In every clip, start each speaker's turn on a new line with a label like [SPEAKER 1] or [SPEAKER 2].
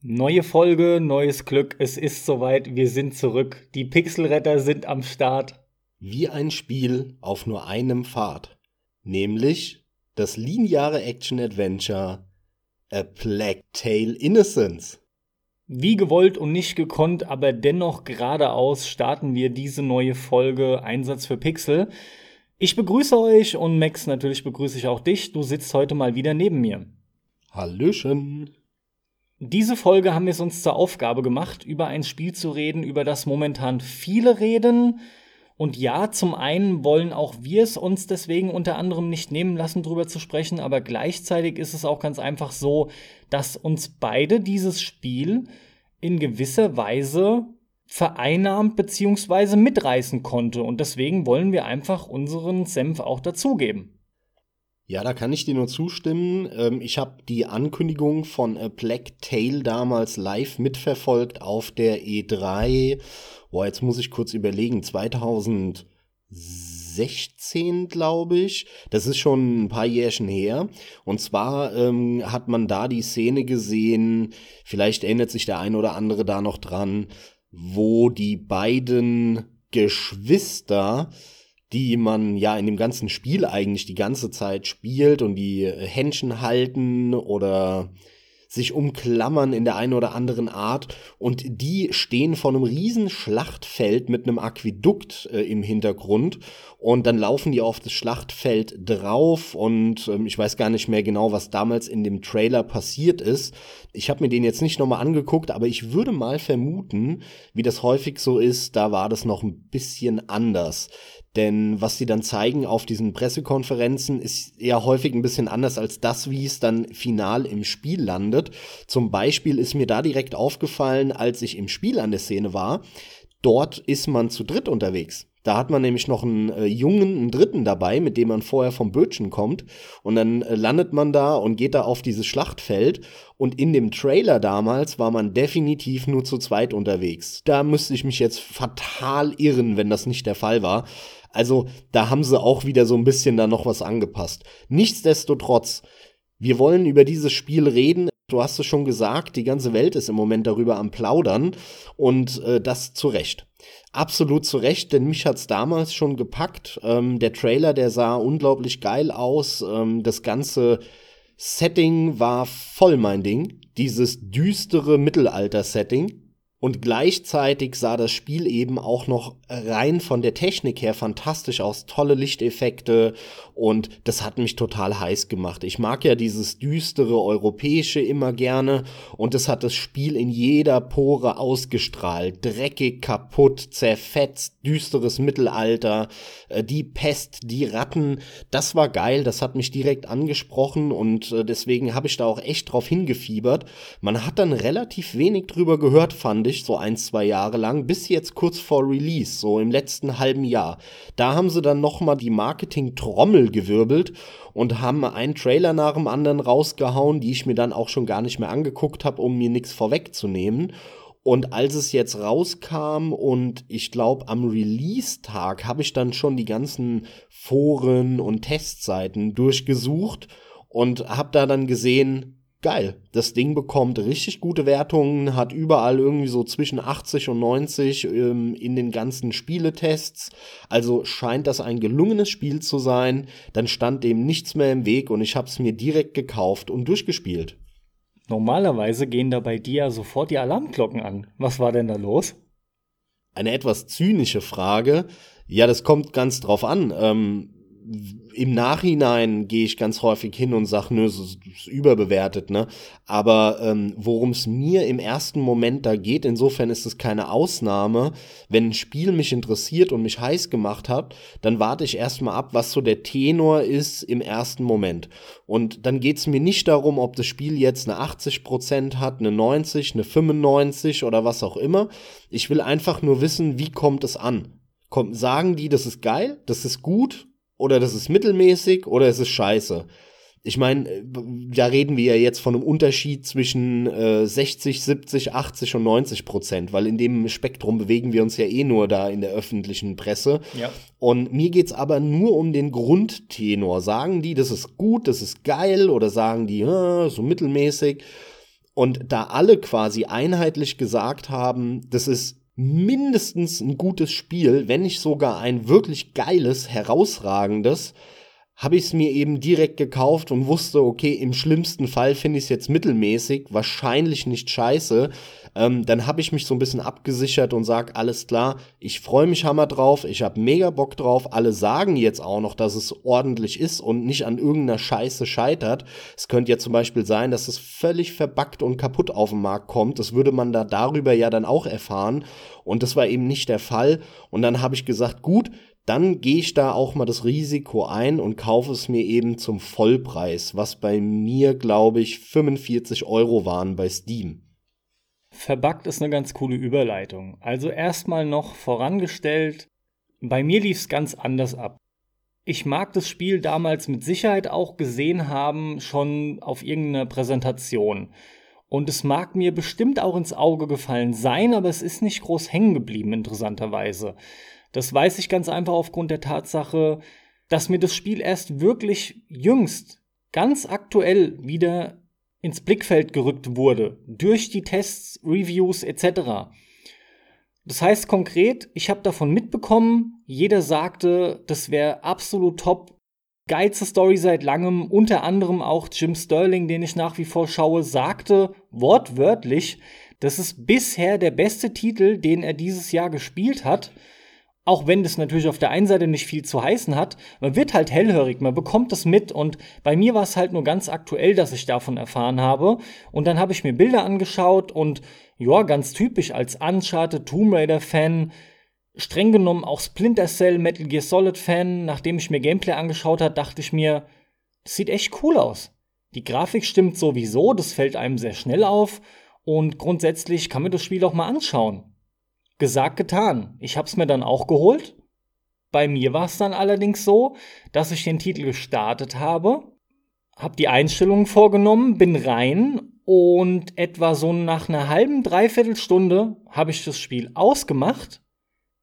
[SPEAKER 1] Neue Folge, neues Glück, es ist soweit, wir sind zurück. Die Pixelretter sind am Start.
[SPEAKER 2] Wie ein Spiel auf nur einem Pfad. Nämlich das lineare Action-Adventure A Plague Tale Innocence.
[SPEAKER 1] Wie gewollt und nicht gekonnt, aber dennoch geradeaus starten wir diese neue Folge Einsatz für Pixel. Ich begrüße euch und Max, natürlich begrüße ich auch dich. Du sitzt heute mal wieder neben mir.
[SPEAKER 2] Hallöchen.
[SPEAKER 1] Diese Folge haben wir es uns zur Aufgabe gemacht, über ein Spiel zu reden, über das momentan viele reden. Und ja, zum einen wollen auch wir es uns deswegen unter anderem nicht nehmen lassen, drüber zu sprechen, aber gleichzeitig ist es auch ganz einfach so, dass uns beide dieses Spiel in gewisser Weise vereinnahmt bzw. mitreißen konnte. Und deswegen wollen wir einfach unseren Senf auch dazugeben.
[SPEAKER 2] Ja, da kann ich dir nur zustimmen. Ähm, ich habe die Ankündigung von A Black Tail damals live mitverfolgt auf der E3. Boah, jetzt muss ich kurz überlegen. 2016, glaube ich. Das ist schon ein paar Jährchen her. Und zwar ähm, hat man da die Szene gesehen, vielleicht erinnert sich der ein oder andere da noch dran, wo die beiden Geschwister die man ja in dem ganzen Spiel eigentlich die ganze Zeit spielt und die Händchen halten oder sich umklammern in der einen oder anderen Art und die stehen vor einem riesen Schlachtfeld mit einem Aquädukt äh, im Hintergrund und dann laufen die auf das Schlachtfeld drauf und ähm, ich weiß gar nicht mehr genau, was damals in dem Trailer passiert ist. Ich habe mir den jetzt nicht nochmal angeguckt, aber ich würde mal vermuten, wie das häufig so ist, da war das noch ein bisschen anders. Denn was sie dann zeigen auf diesen Pressekonferenzen ist ja häufig ein bisschen anders als das, wie es dann final im Spiel landet. Zum Beispiel ist mir da direkt aufgefallen, als ich im Spiel an der Szene war, dort ist man zu dritt unterwegs. Da hat man nämlich noch einen äh, Jungen, einen Dritten dabei, mit dem man vorher vom Bötchen kommt. Und dann äh, landet man da und geht da auf dieses Schlachtfeld. Und in dem Trailer damals war man definitiv nur zu zweit unterwegs. Da müsste ich mich jetzt fatal irren, wenn das nicht der Fall war. Also da haben sie auch wieder so ein bisschen da noch was angepasst. Nichtsdestotrotz, wir wollen über dieses Spiel reden. Du hast es schon gesagt, die ganze Welt ist im Moment darüber am Plaudern und äh, das zu Recht. Absolut zu Recht, denn mich hat's damals schon gepackt. Ähm, der Trailer, der sah unglaublich geil aus. Ähm, das ganze Setting war voll mein Ding. Dieses düstere Mittelalter-Setting. Und gleichzeitig sah das Spiel eben auch noch rein von der Technik her fantastisch aus, tolle Lichteffekte und das hat mich total heiß gemacht. Ich mag ja dieses düstere europäische immer gerne und das hat das Spiel in jeder Pore ausgestrahlt. Dreckig, kaputt, zerfetzt, düsteres Mittelalter, äh, die Pest, die Ratten, das war geil, das hat mich direkt angesprochen und äh, deswegen habe ich da auch echt drauf hingefiebert. Man hat dann relativ wenig drüber gehört, fand ich, so ein, zwei Jahre lang, bis jetzt kurz vor Release, so im letzten halben Jahr. Da haben sie dann nochmal die Marketing-Trommel gewirbelt und haben einen Trailer nach dem anderen rausgehauen, die ich mir dann auch schon gar nicht mehr angeguckt habe, um mir nichts vorwegzunehmen. Und als es jetzt rauskam und ich glaube am Release-Tag habe ich dann schon die ganzen Foren und Testseiten durchgesucht und habe da dann gesehen, geil. Das Ding bekommt richtig gute Wertungen, hat überall irgendwie so zwischen 80 und 90 ähm, in den ganzen Spieletests. Also scheint das ein gelungenes Spiel zu sein. Dann stand dem nichts mehr im Weg und ich habe es mir direkt gekauft und durchgespielt.
[SPEAKER 1] Normalerweise gehen da bei dir sofort die Alarmglocken an. Was war denn da los?
[SPEAKER 2] Eine etwas zynische Frage. Ja, das kommt ganz drauf an. Ähm, im Nachhinein gehe ich ganz häufig hin und sage, nö, es ist, ist überbewertet, ne? Aber ähm, worum es mir im ersten Moment da geht, insofern ist es keine Ausnahme. Wenn ein Spiel mich interessiert und mich heiß gemacht hat, dann warte ich erstmal ab, was so der Tenor ist im ersten Moment. Und dann geht es mir nicht darum, ob das Spiel jetzt eine 80% hat, eine 90, eine 95 oder was auch immer. Ich will einfach nur wissen, wie kommt es an. Kommt, sagen die, das ist geil, das ist gut, oder das ist mittelmäßig oder es ist scheiße. Ich meine, äh, da reden wir ja jetzt von einem Unterschied zwischen äh, 60, 70, 80 und 90 Prozent, weil in dem Spektrum bewegen wir uns ja eh nur da in der öffentlichen Presse.
[SPEAKER 1] Ja.
[SPEAKER 2] Und mir geht's aber nur um den Grundtenor. Sagen die, das ist gut, das ist geil oder sagen die, so mittelmäßig. Und da alle quasi einheitlich gesagt haben, das ist mindestens ein gutes Spiel, wenn nicht sogar ein wirklich geiles, herausragendes, habe ich es mir eben direkt gekauft und wusste, okay, im schlimmsten Fall finde ich es jetzt mittelmäßig, wahrscheinlich nicht scheiße. Ähm, dann habe ich mich so ein bisschen abgesichert und sage, alles klar, ich freue mich hammer drauf, ich habe mega Bock drauf. Alle sagen jetzt auch noch, dass es ordentlich ist und nicht an irgendeiner Scheiße scheitert. Es könnte ja zum Beispiel sein, dass es völlig verbackt und kaputt auf den Markt kommt. Das würde man da darüber ja dann auch erfahren. Und das war eben nicht der Fall. Und dann habe ich gesagt, gut, dann gehe ich da auch mal das Risiko ein und kaufe es mir eben zum Vollpreis, was bei mir, glaube ich, 45 Euro waren bei Steam.
[SPEAKER 1] Verbuggt ist eine ganz coole Überleitung. Also erstmal noch vorangestellt, bei mir lief es ganz anders ab. Ich mag das Spiel damals mit Sicherheit auch gesehen haben, schon auf irgendeiner Präsentation. Und es mag mir bestimmt auch ins Auge gefallen sein, aber es ist nicht groß hängen geblieben, interessanterweise. Das weiß ich ganz einfach aufgrund der Tatsache, dass mir das Spiel erst wirklich jüngst, ganz aktuell wieder ins Blickfeld gerückt wurde, durch die Tests, Reviews etc. Das heißt konkret, ich habe davon mitbekommen, jeder sagte, das wäre absolut top, geilste Story seit langem, unter anderem auch Jim Sterling, den ich nach wie vor schaue, sagte wortwörtlich, das ist bisher der beste Titel, den er dieses Jahr gespielt hat auch wenn das natürlich auf der einen Seite nicht viel zu heißen hat, man wird halt hellhörig, man bekommt das mit und bei mir war es halt nur ganz aktuell, dass ich davon erfahren habe und dann habe ich mir Bilder angeschaut und ja, ganz typisch als Uncharted Tomb Raider Fan, streng genommen auch Splinter Cell Metal Gear Solid Fan, nachdem ich mir Gameplay angeschaut hat, dachte ich mir, das sieht echt cool aus. Die Grafik stimmt sowieso, das fällt einem sehr schnell auf und grundsätzlich kann man das Spiel auch mal anschauen. Gesagt, getan. Ich hab's mir dann auch geholt. Bei mir war es dann allerdings so, dass ich den Titel gestartet habe, hab die Einstellungen vorgenommen, bin rein und etwa so nach einer halben, dreiviertel Stunde habe ich das Spiel ausgemacht,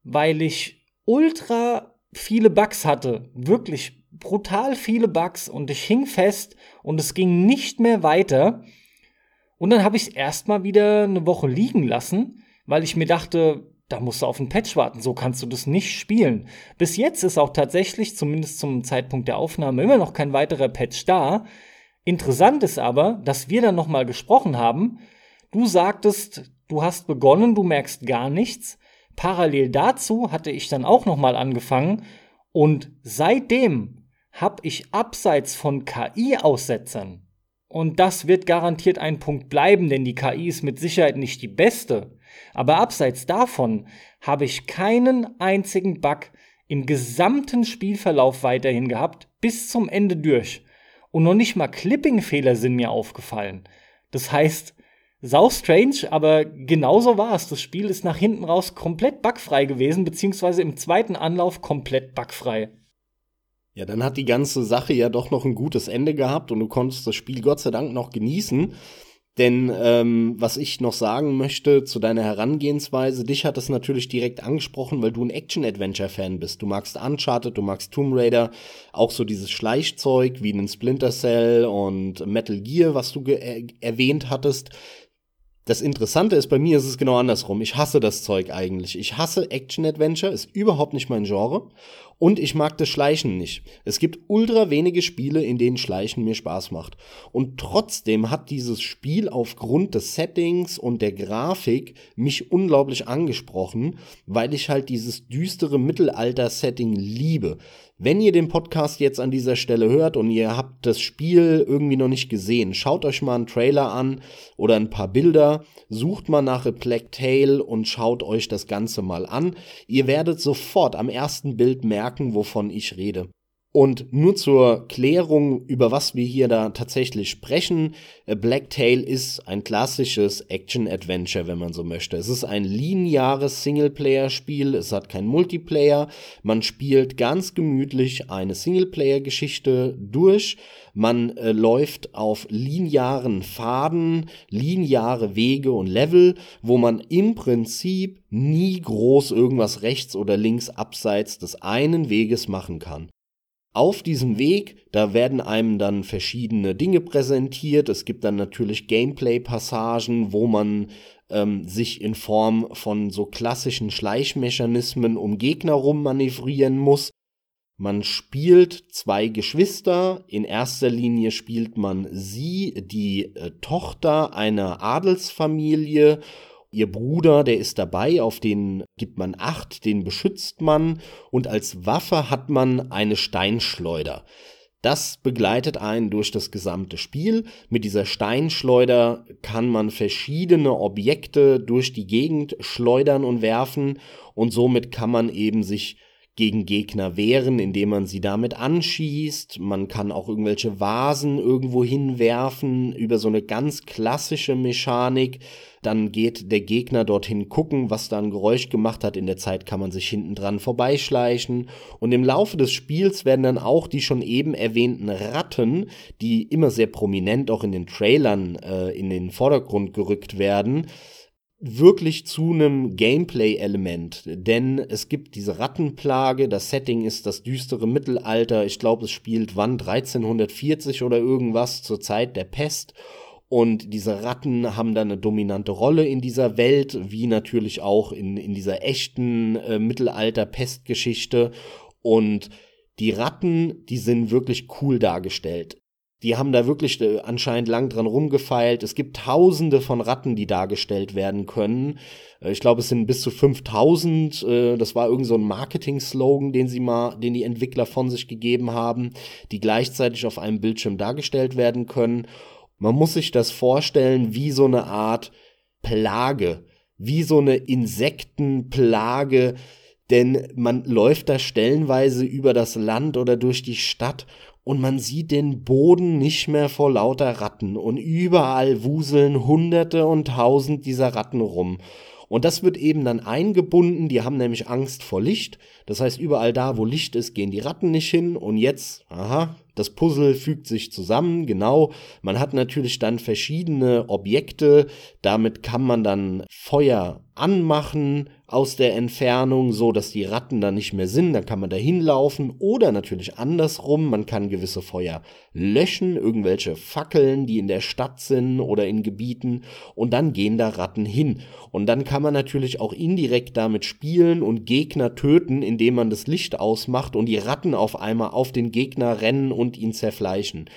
[SPEAKER 1] weil ich ultra viele Bugs hatte. Wirklich brutal viele Bugs und ich hing fest und es ging nicht mehr weiter. Und dann habe ich es erstmal wieder eine Woche liegen lassen weil ich mir dachte, da musst du auf einen Patch warten, so kannst du das nicht spielen. Bis jetzt ist auch tatsächlich, zumindest zum Zeitpunkt der Aufnahme, immer noch kein weiterer Patch da. Interessant ist aber, dass wir dann nochmal gesprochen haben. Du sagtest, du hast begonnen, du merkst gar nichts. Parallel dazu hatte ich dann auch nochmal angefangen und seitdem habe ich abseits von KI-Aussetzern und das wird garantiert ein Punkt bleiben, denn die KI ist mit Sicherheit nicht die beste. Aber abseits davon habe ich keinen einzigen Bug im gesamten Spielverlauf weiterhin gehabt, bis zum Ende durch. Und noch nicht mal Clipping-Fehler sind mir aufgefallen. Das heißt, sau strange, aber genauso war es. Das Spiel ist nach hinten raus komplett bugfrei gewesen, beziehungsweise im zweiten Anlauf komplett bugfrei.
[SPEAKER 2] Ja, dann hat die ganze Sache ja doch noch ein gutes Ende gehabt und du konntest das Spiel Gott sei Dank noch genießen. Denn ähm, was ich noch sagen möchte zu deiner Herangehensweise, dich hat es natürlich direkt angesprochen, weil du ein Action-Adventure-Fan bist. Du magst Uncharted, du magst Tomb Raider, auch so dieses Schleichzeug wie einen Splinter Cell und Metal Gear, was du äh, erwähnt hattest. Das Interessante ist, bei mir ist es genau andersrum. Ich hasse das Zeug eigentlich. Ich hasse Action-Adventure, ist überhaupt nicht mein Genre. Und ich mag das Schleichen nicht. Es gibt ultra wenige Spiele, in denen Schleichen mir Spaß macht. Und trotzdem hat dieses Spiel aufgrund des Settings und der Grafik mich unglaublich angesprochen, weil ich halt dieses düstere Mittelalter-Setting liebe. Wenn ihr den Podcast jetzt an dieser Stelle hört und ihr habt das Spiel irgendwie noch nicht gesehen, schaut euch mal einen Trailer an oder ein paar Bilder, sucht mal nach A Black Tail und schaut euch das Ganze mal an. Ihr werdet sofort am ersten Bild merken, wovon ich rede. Und nur zur Klärung, über was wir hier da tatsächlich sprechen. Blacktail ist ein klassisches Action-Adventure, wenn man so möchte. Es ist ein lineares Singleplayer-Spiel, es hat kein Multiplayer. Man spielt ganz gemütlich eine Singleplayer-Geschichte durch. Man äh, läuft auf linearen Faden, lineare Wege und Level, wo man im Prinzip nie groß irgendwas rechts oder links abseits des einen Weges machen kann. Auf diesem Weg, da werden einem dann verschiedene Dinge präsentiert. Es gibt dann natürlich Gameplay-Passagen, wo man ähm, sich in Form von so klassischen Schleichmechanismen um Gegner rummanövrieren muss. Man spielt zwei Geschwister. In erster Linie spielt man sie, die äh, Tochter einer Adelsfamilie Ihr Bruder, der ist dabei, auf den gibt man Acht, den beschützt man und als Waffe hat man eine Steinschleuder. Das begleitet einen durch das gesamte Spiel. Mit dieser Steinschleuder kann man verschiedene Objekte durch die Gegend schleudern und werfen und somit kann man eben sich gegen Gegner wehren, indem man sie damit anschießt. Man kann auch irgendwelche Vasen irgendwo hinwerfen über so eine ganz klassische Mechanik. Dann geht der Gegner dorthin gucken, was da ein Geräusch gemacht hat. In der Zeit kann man sich hinten dran vorbeischleichen. Und im Laufe des Spiels werden dann auch die schon eben erwähnten Ratten, die immer sehr prominent auch in den Trailern äh, in den Vordergrund gerückt werden, wirklich zu einem Gameplay-Element, denn es gibt diese Rattenplage, das Setting ist das düstere Mittelalter, ich glaube, es spielt wann 1340 oder irgendwas zur Zeit der Pest und diese Ratten haben dann eine dominante Rolle in dieser Welt, wie natürlich auch in, in dieser echten äh, Mittelalter-Pestgeschichte und die Ratten, die sind wirklich cool dargestellt. Die haben da wirklich äh, anscheinend lang dran rumgefeilt. Es gibt tausende von Ratten, die dargestellt werden können. Äh, ich glaube, es sind bis zu 5000. Äh, das war irgend so ein Marketing-Slogan, den sie mal, den die Entwickler von sich gegeben haben, die gleichzeitig auf einem Bildschirm dargestellt werden können. Man muss sich das vorstellen wie so eine Art Plage, wie so eine Insektenplage, denn man läuft da stellenweise über das Land oder durch die Stadt und man sieht den Boden nicht mehr vor lauter Ratten und überall wuseln Hunderte und Tausend dieser Ratten rum. Und das wird eben dann eingebunden, die haben nämlich Angst vor Licht. Das heißt, überall da, wo Licht ist, gehen die Ratten nicht hin. Und jetzt, aha, das Puzzle fügt sich zusammen, genau. Man hat natürlich dann verschiedene Objekte. Damit kann man dann Feuer anmachen aus der Entfernung, so dass die Ratten da nicht mehr sind. Dann kann man da hinlaufen oder natürlich andersrum. Man kann gewisse Feuer löschen, irgendwelche Fackeln, die in der Stadt sind oder in Gebieten und dann gehen da Ratten hin. Und dann kann man natürlich auch indirekt damit spielen und Gegner töten, indem man das Licht ausmacht und die Ratten auf einmal auf den Gegner rennen und ihn zerfleischen.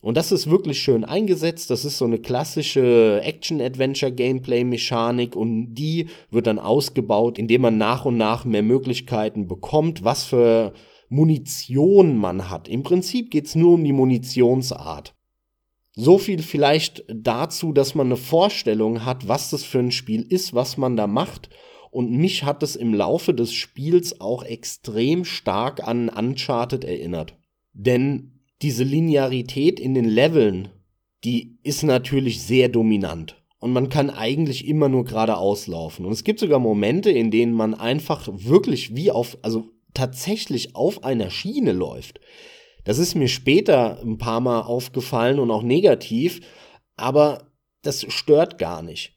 [SPEAKER 2] Und das ist wirklich schön eingesetzt. Das ist so eine klassische Action-Adventure-Gameplay-Mechanik und die wird dann ausgebaut, indem man nach und nach mehr Möglichkeiten bekommt, was für Munition man hat. Im Prinzip geht's nur um die Munitionsart. So viel vielleicht dazu, dass man eine Vorstellung hat, was das für ein Spiel ist, was man da macht. Und mich hat es im Laufe des Spiels auch extrem stark an Uncharted erinnert. Denn diese Linearität in den Leveln, die ist natürlich sehr dominant. Und man kann eigentlich immer nur geradeaus laufen. Und es gibt sogar Momente, in denen man einfach wirklich wie auf, also tatsächlich auf einer Schiene läuft. Das ist mir später ein paar Mal aufgefallen und auch negativ, aber das stört gar nicht.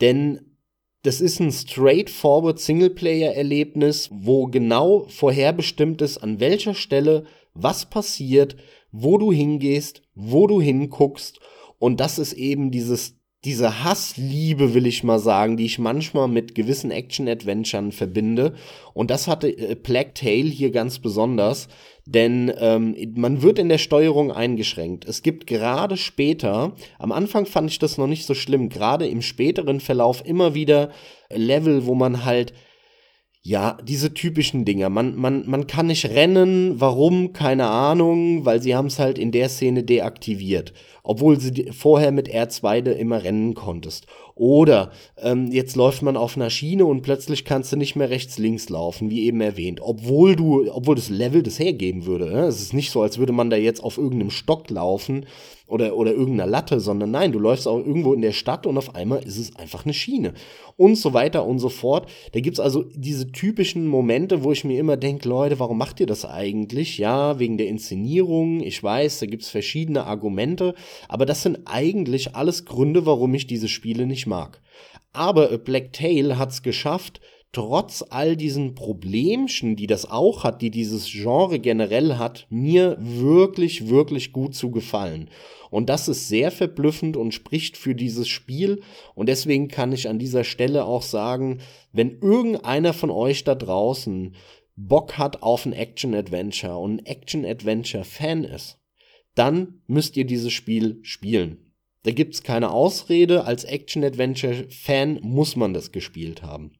[SPEAKER 2] Denn das ist ein straightforward Singleplayer-Erlebnis, wo genau vorherbestimmt ist, an welcher Stelle was passiert, wo du hingehst, wo du hinguckst. Und das ist eben dieses, diese Hassliebe, will ich mal sagen, die ich manchmal mit gewissen Action-Adventuren verbinde. Und das hatte äh, Plague Tale hier ganz besonders, denn ähm, man wird in der Steuerung eingeschränkt. Es gibt gerade später, am Anfang fand ich das noch nicht so schlimm, gerade im späteren Verlauf immer wieder Level, wo man halt ja, diese typischen Dinger. Man, man, man kann nicht rennen. Warum? Keine Ahnung, weil sie haben es halt in der Szene deaktiviert. Obwohl sie vorher mit R2 immer rennen konntest. Oder ähm, jetzt läuft man auf einer Schiene und plötzlich kannst du nicht mehr rechts links laufen, wie eben erwähnt, obwohl du, obwohl das Level das hergeben würde. Ne? Es ist nicht so, als würde man da jetzt auf irgendeinem Stock laufen oder oder irgendeiner Latte, sondern nein, du läufst auch irgendwo in der Stadt und auf einmal ist es einfach eine Schiene und so weiter und so fort. Da gibt's also diese typischen Momente, wo ich mir immer denke, Leute, warum macht ihr das eigentlich? Ja, wegen der Inszenierung. Ich weiß, da gibt's verschiedene Argumente, aber das sind eigentlich alles Gründe, warum ich diese Spiele nicht mag. Aber A Black Tail hat's geschafft, trotz all diesen Problemchen, die das auch hat, die dieses Genre generell hat, mir wirklich, wirklich gut zu gefallen. Und das ist sehr verblüffend und spricht für dieses Spiel. Und deswegen kann ich an dieser Stelle auch sagen, wenn irgendeiner von euch da draußen Bock hat auf ein Action-Adventure und ein Action-Adventure-Fan ist, dann müsst ihr dieses Spiel spielen. Da gibt's keine Ausrede, als Action-Adventure-Fan muss man das gespielt haben.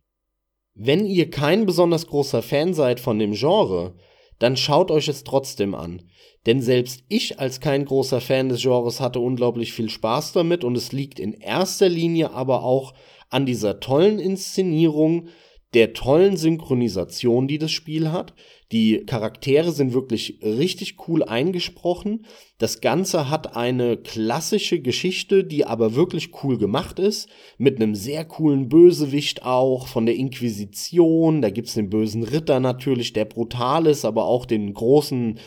[SPEAKER 2] Wenn ihr kein besonders großer Fan seid von dem Genre, dann schaut euch es trotzdem an. Denn selbst ich als kein großer Fan des Genres hatte unglaublich viel Spaß damit und es liegt in erster Linie aber auch an dieser tollen Inszenierung, der tollen Synchronisation, die das Spiel hat. Die Charaktere sind wirklich richtig cool eingesprochen. Das Ganze hat eine klassische Geschichte, die aber wirklich cool gemacht ist, mit einem sehr coolen Bösewicht auch von der Inquisition. Da gibt's den bösen Ritter natürlich, der brutal ist, aber auch den großen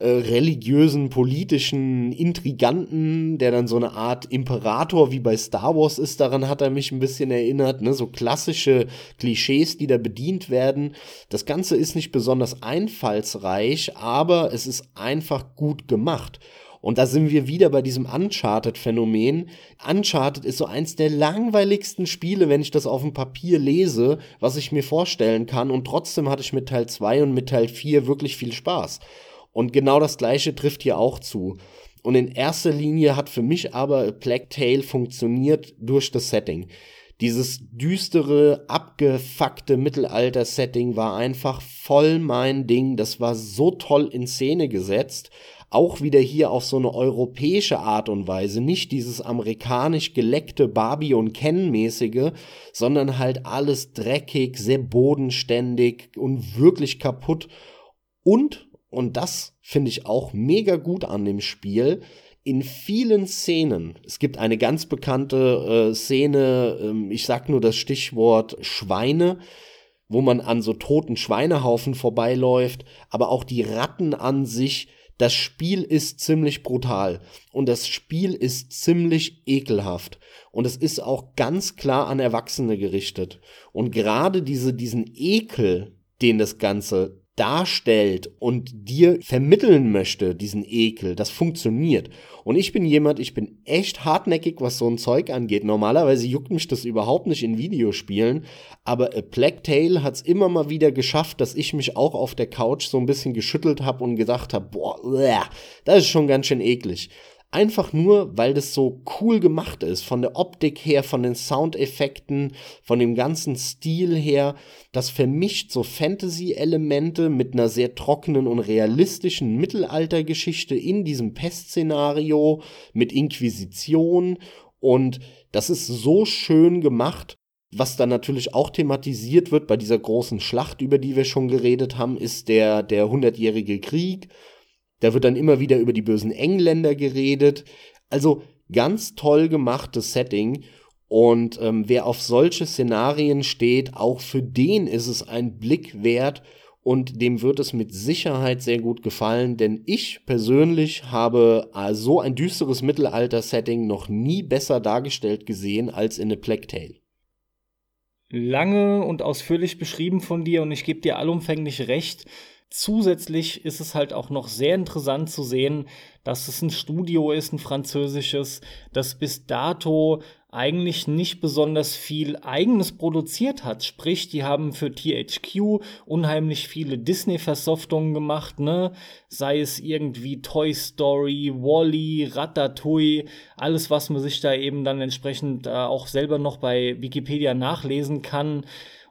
[SPEAKER 2] äh, religiösen, politischen Intriganten, der dann so eine Art Imperator wie bei Star Wars ist. Daran hat er mich ein bisschen erinnert, ne? so klassische Klischees, die da bedient werden. Das Ganze ist nicht besonders einfallsreich, aber es ist einfach gut gemacht. Und da sind wir wieder bei diesem Uncharted-Phänomen. Uncharted ist so eins der langweiligsten Spiele, wenn ich das auf dem Papier lese, was ich mir vorstellen kann. Und trotzdem hatte ich mit Teil 2 und mit Teil 4 wirklich viel Spaß. Und genau das gleiche trifft hier auch zu. Und in erster Linie hat für mich aber Black Tail funktioniert durch das Setting. Dieses düstere, abgefuckte Mittelalter-Setting war einfach voll mein Ding. Das war so toll in Szene gesetzt. Auch wieder hier auf so eine europäische Art und Weise. Nicht dieses amerikanisch geleckte Barbie- und Ken-mäßige, sondern halt alles dreckig, sehr bodenständig und wirklich kaputt. Und und das finde ich auch mega gut an dem Spiel. In vielen Szenen, es gibt eine ganz bekannte äh, Szene, ähm, ich sag nur das Stichwort Schweine, wo man an so toten Schweinehaufen vorbeiläuft, aber auch die Ratten an sich, das Spiel ist ziemlich brutal und das Spiel ist ziemlich ekelhaft und es ist auch ganz klar an Erwachsene gerichtet und gerade diese diesen Ekel, den das Ganze darstellt und dir vermitteln möchte, diesen Ekel, das funktioniert. Und ich bin jemand, ich bin echt hartnäckig, was so ein Zeug angeht. Normalerweise juckt mich das überhaupt nicht in Videospielen, aber A Black Tail hat's immer mal wieder geschafft, dass ich mich auch auf der Couch so ein bisschen geschüttelt habe und gedacht habe, boah, das ist schon ganz schön eklig. Einfach nur, weil das so cool gemacht ist, von der Optik her, von den Soundeffekten, von dem ganzen Stil her. Das vermischt so Fantasy-Elemente mit einer sehr trockenen und realistischen Mittelaltergeschichte in diesem Pestszenario mit Inquisition und das ist so schön gemacht. Was dann natürlich auch thematisiert wird bei dieser großen Schlacht, über die wir schon geredet haben, ist der, der hundertjährige Krieg da wird dann immer wieder über die bösen Engländer geredet. Also ganz toll gemachtes Setting. Und ähm, wer auf solche Szenarien steht, auch für den ist es ein Blick wert und dem wird es mit Sicherheit sehr gut gefallen, denn ich persönlich habe äh, so ein düsteres Mittelalter-Setting noch nie besser dargestellt gesehen als in A Plague Tale.
[SPEAKER 1] Lange und ausführlich beschrieben von dir und ich gebe dir allumfänglich recht. Zusätzlich ist es halt auch noch sehr interessant zu sehen, dass es ein Studio ist, ein französisches, das bis dato eigentlich nicht besonders viel eigenes produziert hat. Sprich, die haben für THQ unheimlich viele Disney-Versoftungen gemacht, ne? Sei es irgendwie Toy Story, Wally, Ratatouille, alles, was man sich da eben dann entsprechend äh, auch selber noch bei Wikipedia nachlesen kann.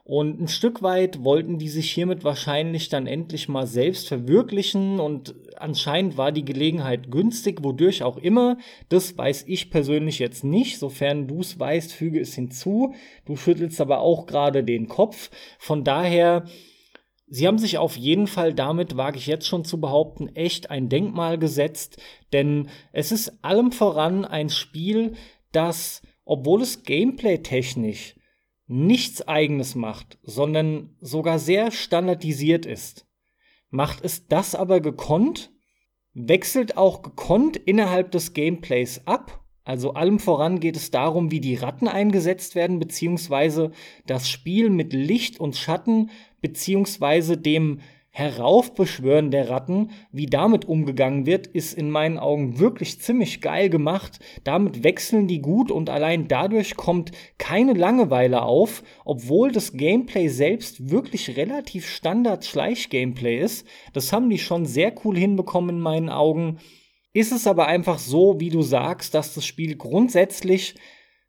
[SPEAKER 1] Und ein Stück weit wollten die sich hiermit wahrscheinlich dann endlich mal selbst verwirklichen und anscheinend war die Gelegenheit günstig, wodurch auch immer. Das weiß ich persönlich jetzt nicht. Sofern du es weißt, füge es hinzu. Du schüttelst aber auch gerade den Kopf. Von daher, sie haben sich auf jeden Fall damit, wage ich jetzt schon zu behaupten, echt ein Denkmal gesetzt. Denn es ist allem voran ein Spiel, das, obwohl es gameplay technisch nichts eigenes macht, sondern sogar sehr standardisiert ist. Macht es das aber gekonnt, wechselt auch gekonnt innerhalb des Gameplays ab, Also allem voran geht es darum, wie die Ratten eingesetzt werden, beziehungsweise das Spiel mit Licht und Schatten, beziehungsweise dem Heraufbeschwören der Ratten, wie damit umgegangen wird, ist in meinen Augen wirklich ziemlich geil gemacht. Damit wechseln die gut und allein dadurch kommt keine Langeweile auf, obwohl das Gameplay selbst wirklich relativ Standard-Schleich-Gameplay ist. Das haben die schon sehr cool hinbekommen in meinen Augen. Ist es aber einfach so, wie du sagst, dass das Spiel grundsätzlich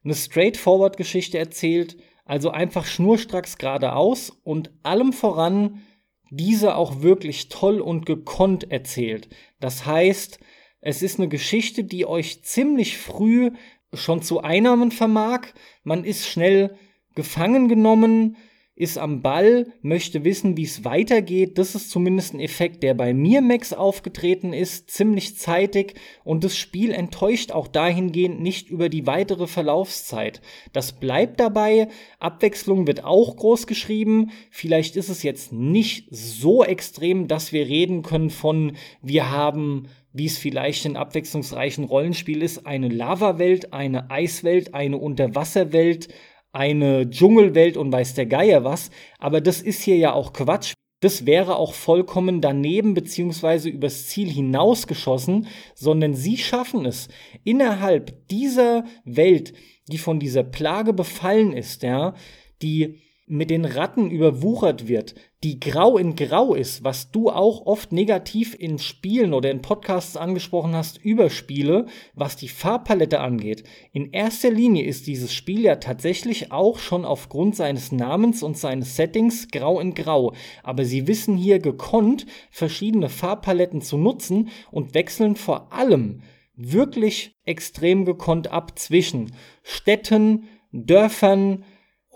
[SPEAKER 1] eine straightforward-Geschichte erzählt, also einfach schnurstracks geradeaus und allem voran diese auch wirklich toll und gekonnt erzählt. Das heißt, es ist eine Geschichte, die euch ziemlich früh schon zu Einnahmen vermag. Man ist schnell gefangen genommen, ist am Ball, möchte wissen, wie es weitergeht. Das ist zumindest ein Effekt, der bei mir Max aufgetreten ist, ziemlich zeitig und das Spiel enttäuscht auch dahingehend nicht über die weitere Verlaufszeit. Das bleibt dabei, Abwechslung wird auch groß geschrieben. Vielleicht ist es jetzt nicht so extrem, dass wir reden können von wir haben wie es vielleicht in abwechslungsreichen Rollenspiel ist, eine Lava-Welt, eine Eiswelt, eine Unterwasserwelt, eine Dschungelwelt und weiß der Geier was, aber das ist hier ja auch Quatsch. Das wäre auch vollkommen daneben beziehungsweise übers Ziel hinausgeschossen, sondern sie schaffen es innerhalb dieser Welt, die von dieser Plage befallen ist, ja, die mit den Ratten überwuchert wird, die grau in grau ist, was du auch oft negativ in Spielen oder in Podcasts angesprochen hast über Spiele, was die Farbpalette angeht. In erster Linie ist dieses Spiel ja tatsächlich auch schon aufgrund seines Namens und seines Settings grau in grau, aber sie wissen hier gekonnt verschiedene Farbpaletten zu nutzen und wechseln vor allem wirklich extrem gekonnt ab zwischen Städten, Dörfern,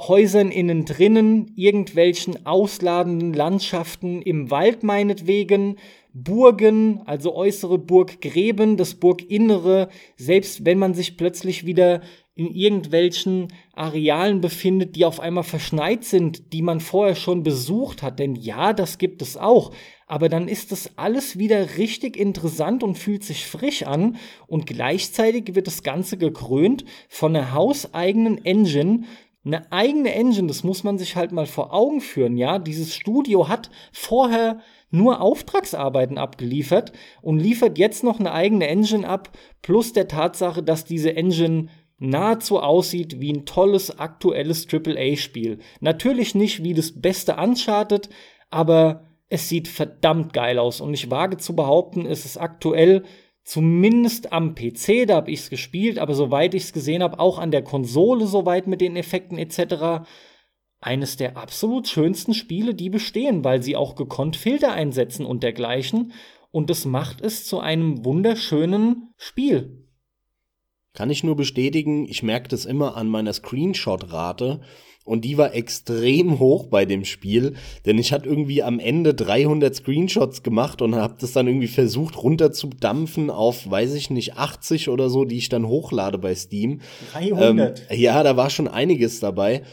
[SPEAKER 1] Häusern innen drinnen, irgendwelchen ausladenden Landschaften im Wald meinetwegen, Burgen, also äußere Burggräben, das Burginnere, selbst wenn man sich plötzlich wieder in irgendwelchen Arealen befindet, die auf einmal verschneit sind, die man vorher schon besucht hat. Denn ja, das gibt es auch. Aber dann ist das alles wieder richtig interessant und fühlt sich frisch an. Und gleichzeitig wird das Ganze gekrönt von einer hauseigenen Engine, eine eigene Engine, das muss man sich halt mal vor Augen führen, ja. Dieses Studio hat vorher nur Auftragsarbeiten abgeliefert und liefert jetzt noch eine eigene Engine ab, plus der Tatsache, dass diese Engine nahezu aussieht wie ein tolles aktuelles AAA-Spiel. Natürlich nicht wie das beste Uncharted, aber es sieht verdammt geil aus und ich wage zu behaupten, es ist aktuell Zumindest am PC, da habe ich es gespielt, aber soweit ich es gesehen habe, auch an der Konsole, soweit mit den Effekten etc., eines der absolut schönsten Spiele, die bestehen, weil sie auch gekonnt Filter einsetzen und dergleichen. Und das macht es zu einem wunderschönen Spiel.
[SPEAKER 2] Kann ich nur bestätigen, ich merke das immer an meiner Screenshot-Rate und die war extrem hoch bei dem Spiel, denn ich hatte irgendwie am Ende 300 Screenshots gemacht und habe das dann irgendwie versucht runterzudampfen auf, weiß ich nicht, 80 oder so, die ich dann hochlade bei Steam.
[SPEAKER 1] 300?
[SPEAKER 2] Ähm, ja, da war schon einiges dabei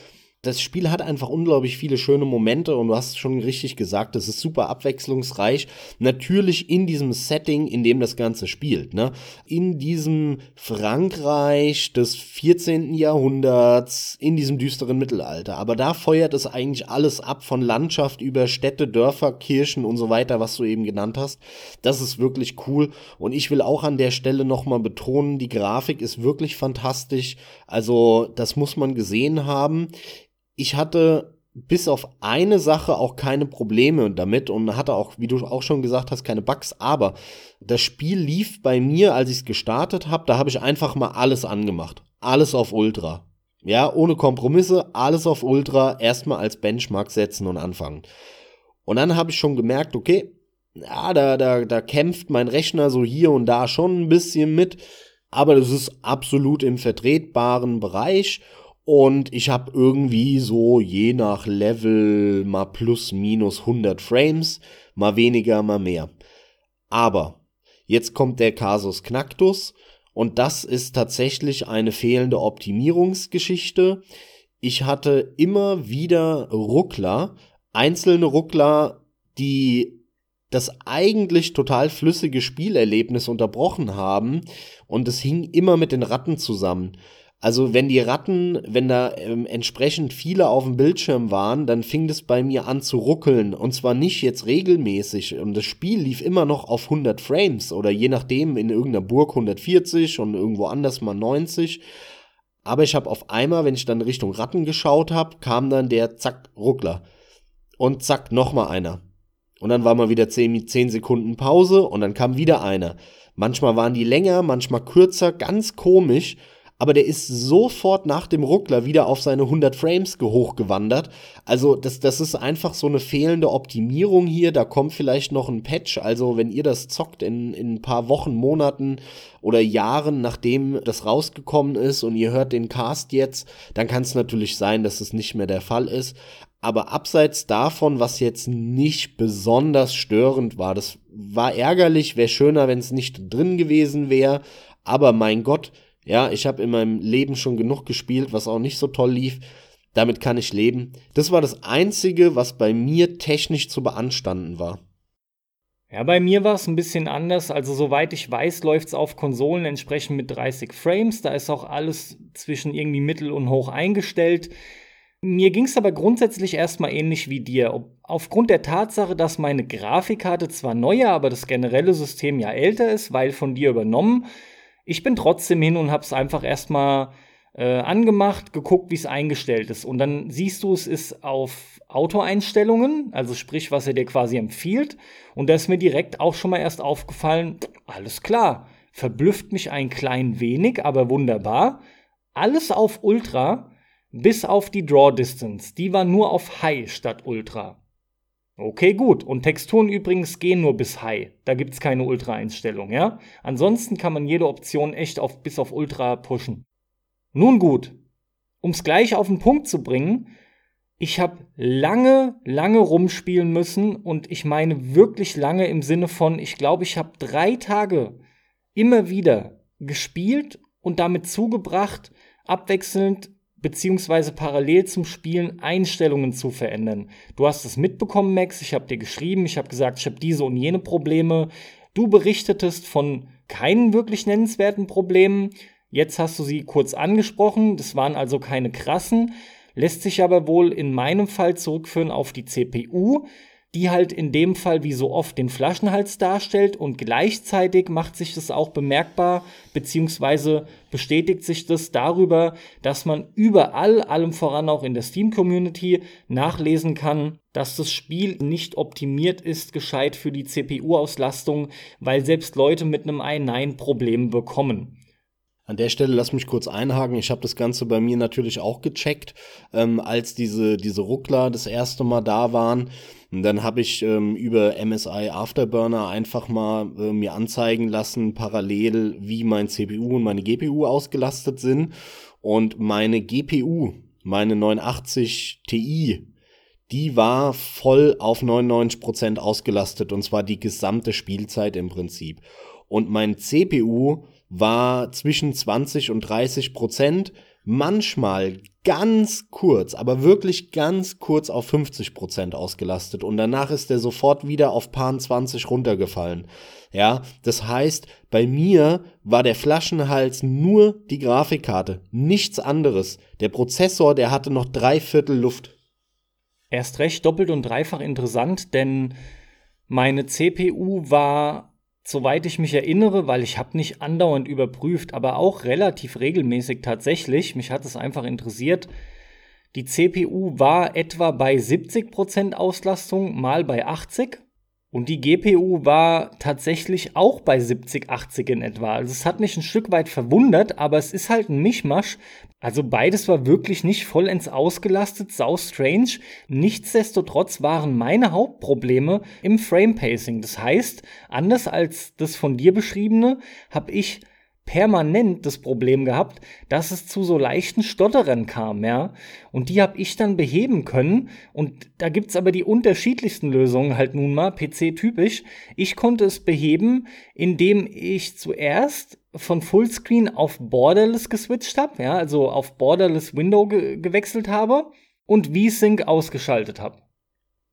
[SPEAKER 2] das Spiel hat einfach unglaublich viele schöne Momente und du hast schon richtig gesagt, es ist super abwechslungsreich. Natürlich in diesem Setting, in dem das Ganze spielt, ne? In diesem Frankreich des 14. Jahrhunderts, in diesem düsteren Mittelalter. Aber da feuert es eigentlich alles ab von Landschaft über Städte, Dörfer, Kirchen und so weiter, was du eben genannt hast. Das ist wirklich cool und ich will auch an der Stelle nochmal betonen, die Grafik ist wirklich fantastisch. Also, das muss man gesehen haben ich hatte bis auf eine Sache auch keine Probleme damit und hatte auch, wie du auch schon gesagt hast, keine Bugs. Aber das Spiel lief bei mir, als ich es gestartet habe, da habe ich einfach mal alles angemacht. Alles auf Ultra. Ja, ohne Kompromisse, alles auf Ultra, erstmal als Benchmark setzen und anfangen. Und dann habe ich schon gemerkt, okay, ja, da, da, da kämpft mein Rechner so hier und da schon ein bisschen mit, aber das ist absolut im vertretbaren Bereich und ich habe irgendwie so je nach Level mal plus minus 100 Frames, mal weniger, mal mehr. Aber jetzt kommt der Kasus Knacktus und das ist tatsächlich eine fehlende Optimierungsgeschichte. Ich hatte immer wieder Ruckler, einzelne Ruckler, die das eigentlich total flüssige Spielerlebnis unterbrochen haben und es hing immer mit den Ratten zusammen. Also wenn die Ratten, wenn da ähm, entsprechend viele auf dem Bildschirm waren, dann fing das bei mir an zu ruckeln und zwar nicht jetzt regelmäßig und das Spiel lief immer noch auf 100 Frames oder je nachdem in irgendeiner Burg 140 und irgendwo anders mal 90. Aber ich habe auf einmal, wenn ich dann Richtung Ratten geschaut habe, kam dann der zack Ruckler und zack noch mal einer und dann war mal wieder 10, 10 Sekunden Pause und dann kam wieder einer. Manchmal waren die länger, manchmal kürzer, ganz komisch. Aber der ist sofort nach dem Ruckler wieder auf seine 100 Frames hochgewandert. Also das, das ist einfach so eine fehlende Optimierung hier. Da kommt vielleicht noch ein Patch. Also wenn ihr das zockt in, in ein paar Wochen, Monaten oder Jahren, nachdem das rausgekommen ist und ihr hört den Cast jetzt, dann kann es natürlich sein, dass es nicht mehr der Fall ist. Aber abseits davon, was jetzt nicht besonders störend war, das war ärgerlich, wäre schöner, wenn es nicht drin gewesen wäre. Aber mein Gott, ja, ich habe in meinem Leben schon genug gespielt, was auch nicht so toll lief. Damit kann ich leben. Das war das Einzige, was bei mir technisch zu beanstanden war.
[SPEAKER 1] Ja, bei mir war es ein bisschen anders. Also, soweit ich weiß, läuft es auf Konsolen entsprechend mit 30 Frames. Da ist auch alles zwischen irgendwie mittel und hoch eingestellt. Mir ging es aber grundsätzlich erstmal ähnlich wie dir. Aufgrund der Tatsache, dass meine Grafikkarte zwar neuer, aber das generelle System ja älter ist, weil von dir übernommen, ich bin trotzdem hin und habe es einfach erstmal äh, angemacht, geguckt, wie es eingestellt ist. Und dann siehst du, es ist auf Autoeinstellungen, also sprich, was er dir quasi empfiehlt. Und da ist mir direkt auch schon mal erst aufgefallen, alles klar, verblüfft mich ein klein wenig, aber wunderbar. Alles auf Ultra bis auf die Draw Distance. Die war nur auf High statt Ultra. Okay, gut. Und Texturen übrigens gehen nur bis High. Da gibt es keine Ultra-Einstellung, ja? Ansonsten kann man jede Option echt auf, bis auf Ultra pushen. Nun gut. Um es gleich auf den Punkt zu bringen, ich habe lange, lange rumspielen müssen und ich meine wirklich lange im Sinne von, ich glaube, ich habe drei Tage immer wieder gespielt und damit zugebracht, abwechselnd beziehungsweise parallel zum Spielen Einstellungen zu verändern. Du hast es mitbekommen, Max, ich habe dir geschrieben, ich habe gesagt, ich habe diese und jene Probleme. Du berichtetest von keinen wirklich nennenswerten Problemen. Jetzt hast du sie kurz angesprochen, das waren also keine krassen, lässt sich aber wohl in meinem Fall zurückführen auf die CPU, die halt in dem Fall wie so oft den Flaschenhals darstellt und gleichzeitig macht sich das auch bemerkbar, beziehungsweise bestätigt sich das darüber, dass man überall, allem voran auch in der Steam-Community, nachlesen kann, dass das Spiel nicht optimiert ist, gescheit für die CPU-Auslastung, weil selbst Leute mit einem i9 Probleme bekommen.
[SPEAKER 2] An der Stelle lass mich kurz einhaken. Ich habe das Ganze bei mir natürlich auch gecheckt, ähm, als diese, diese Ruckler das erste Mal da waren. Und dann habe ich ähm, über MSI Afterburner einfach mal äh, mir anzeigen lassen, parallel, wie mein CPU und meine GPU ausgelastet sind. Und meine GPU, meine 89 Ti, die war voll auf 99% ausgelastet und zwar die gesamte Spielzeit im Prinzip. Und mein CPU war zwischen 20 und 30 Prozent, manchmal ganz kurz, aber wirklich ganz kurz auf 50 Prozent ausgelastet und danach ist er sofort wieder auf Pan 20 runtergefallen. Ja, das heißt, bei mir war der Flaschenhals nur die Grafikkarte, nichts anderes. Der Prozessor, der hatte noch drei Viertel Luft.
[SPEAKER 1] Erst recht doppelt und dreifach interessant, denn meine CPU war soweit ich mich erinnere, weil ich habe nicht andauernd überprüft, aber auch relativ regelmäßig tatsächlich, mich hat es einfach interessiert, die CPU war etwa bei 70% Auslastung mal bei 80 und die GPU war tatsächlich auch bei 70, 80 in etwa. Also es hat mich ein Stück weit verwundert, aber es ist halt ein Mischmasch. Also beides war wirklich nicht vollends ausgelastet, sau strange. Nichtsdestotrotz waren meine Hauptprobleme im Frame Pacing. Das heißt, anders als das von dir beschriebene, habe ich permanent das Problem gehabt, dass es zu so leichten Stotterern kam, ja. Und die habe ich dann beheben können. Und da gibt's aber die unterschiedlichsten Lösungen halt nun mal, PC-typisch. Ich konnte es beheben, indem ich zuerst von Fullscreen auf Borderless geswitcht habe, ja, also auf Borderless Window ge gewechselt habe und VSync ausgeschaltet habe.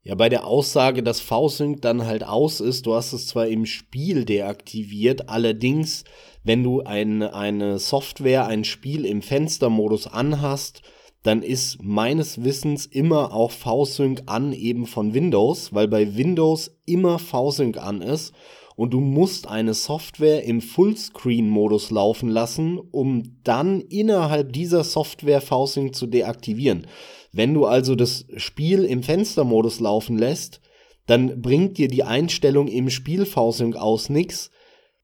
[SPEAKER 2] Ja, bei der Aussage, dass V-Sync dann halt aus ist, du hast es zwar im Spiel deaktiviert, allerdings, wenn du ein, eine Software, ein Spiel im Fenstermodus anhast, dann ist meines Wissens immer auch V-Sync an eben von Windows, weil bei Windows immer V-Sync an ist und du musst eine Software im Fullscreen-Modus laufen lassen, um dann innerhalb dieser Software V-Sync zu deaktivieren. Wenn du also das Spiel im Fenstermodus laufen lässt, dann bringt dir die Einstellung im Spiel V-Sync aus nichts,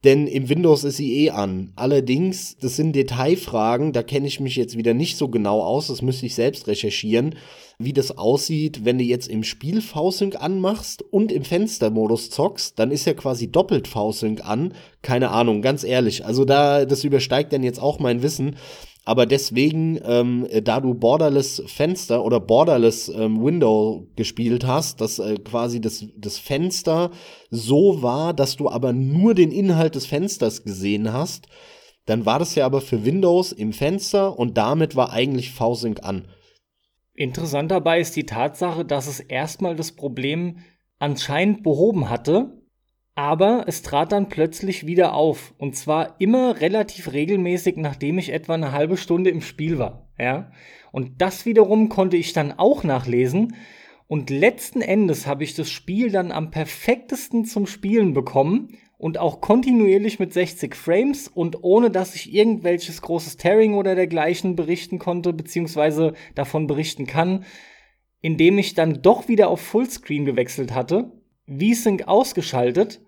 [SPEAKER 2] denn im Windows ist sie eh an. Allerdings, das sind Detailfragen, da kenne ich mich jetzt wieder nicht so genau aus, das müsste ich selbst recherchieren, wie das aussieht, wenn du jetzt im Spiel V-Sync anmachst und im Fenstermodus zockst, dann ist ja quasi doppelt V-Sync an. Keine Ahnung, ganz ehrlich. Also da, das übersteigt dann jetzt auch mein Wissen. Aber deswegen, ähm, da du Borderless Fenster oder Borderless ähm, Window gespielt hast, dass äh, quasi das, das Fenster so war, dass du aber nur den Inhalt des Fensters gesehen hast, dann war das ja aber für Windows im Fenster und damit war eigentlich V-Sync an.
[SPEAKER 1] Interessant dabei ist die Tatsache, dass es erstmal das Problem anscheinend behoben hatte, aber es trat dann plötzlich wieder auf. Und zwar immer relativ regelmäßig, nachdem ich etwa eine halbe Stunde im Spiel war. Ja? Und das wiederum konnte ich dann auch nachlesen. Und letzten Endes habe ich das Spiel dann am perfektesten zum Spielen bekommen und auch kontinuierlich mit 60 Frames und ohne dass ich irgendwelches großes Tearing oder dergleichen berichten konnte, beziehungsweise davon berichten kann, indem ich dann doch wieder auf Fullscreen gewechselt hatte VSync ausgeschaltet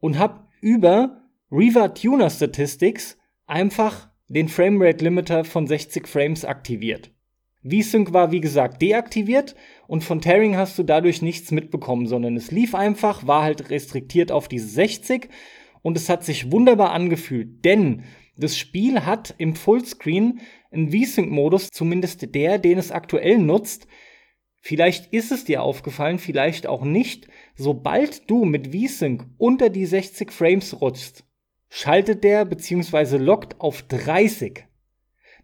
[SPEAKER 1] und habe über Riva Tuner Statistics einfach den Framerate Limiter von 60 Frames aktiviert. VSync war wie gesagt deaktiviert und von Tearing hast du dadurch nichts mitbekommen, sondern es lief einfach, war halt restriktiert auf diese 60 und es hat sich wunderbar angefühlt, denn das Spiel hat im Fullscreen einen VSync-Modus, zumindest der, den es aktuell nutzt, Vielleicht ist es dir aufgefallen, vielleicht auch nicht. Sobald du mit VSync unter die 60 Frames rutschst, schaltet der bzw. lockt auf 30.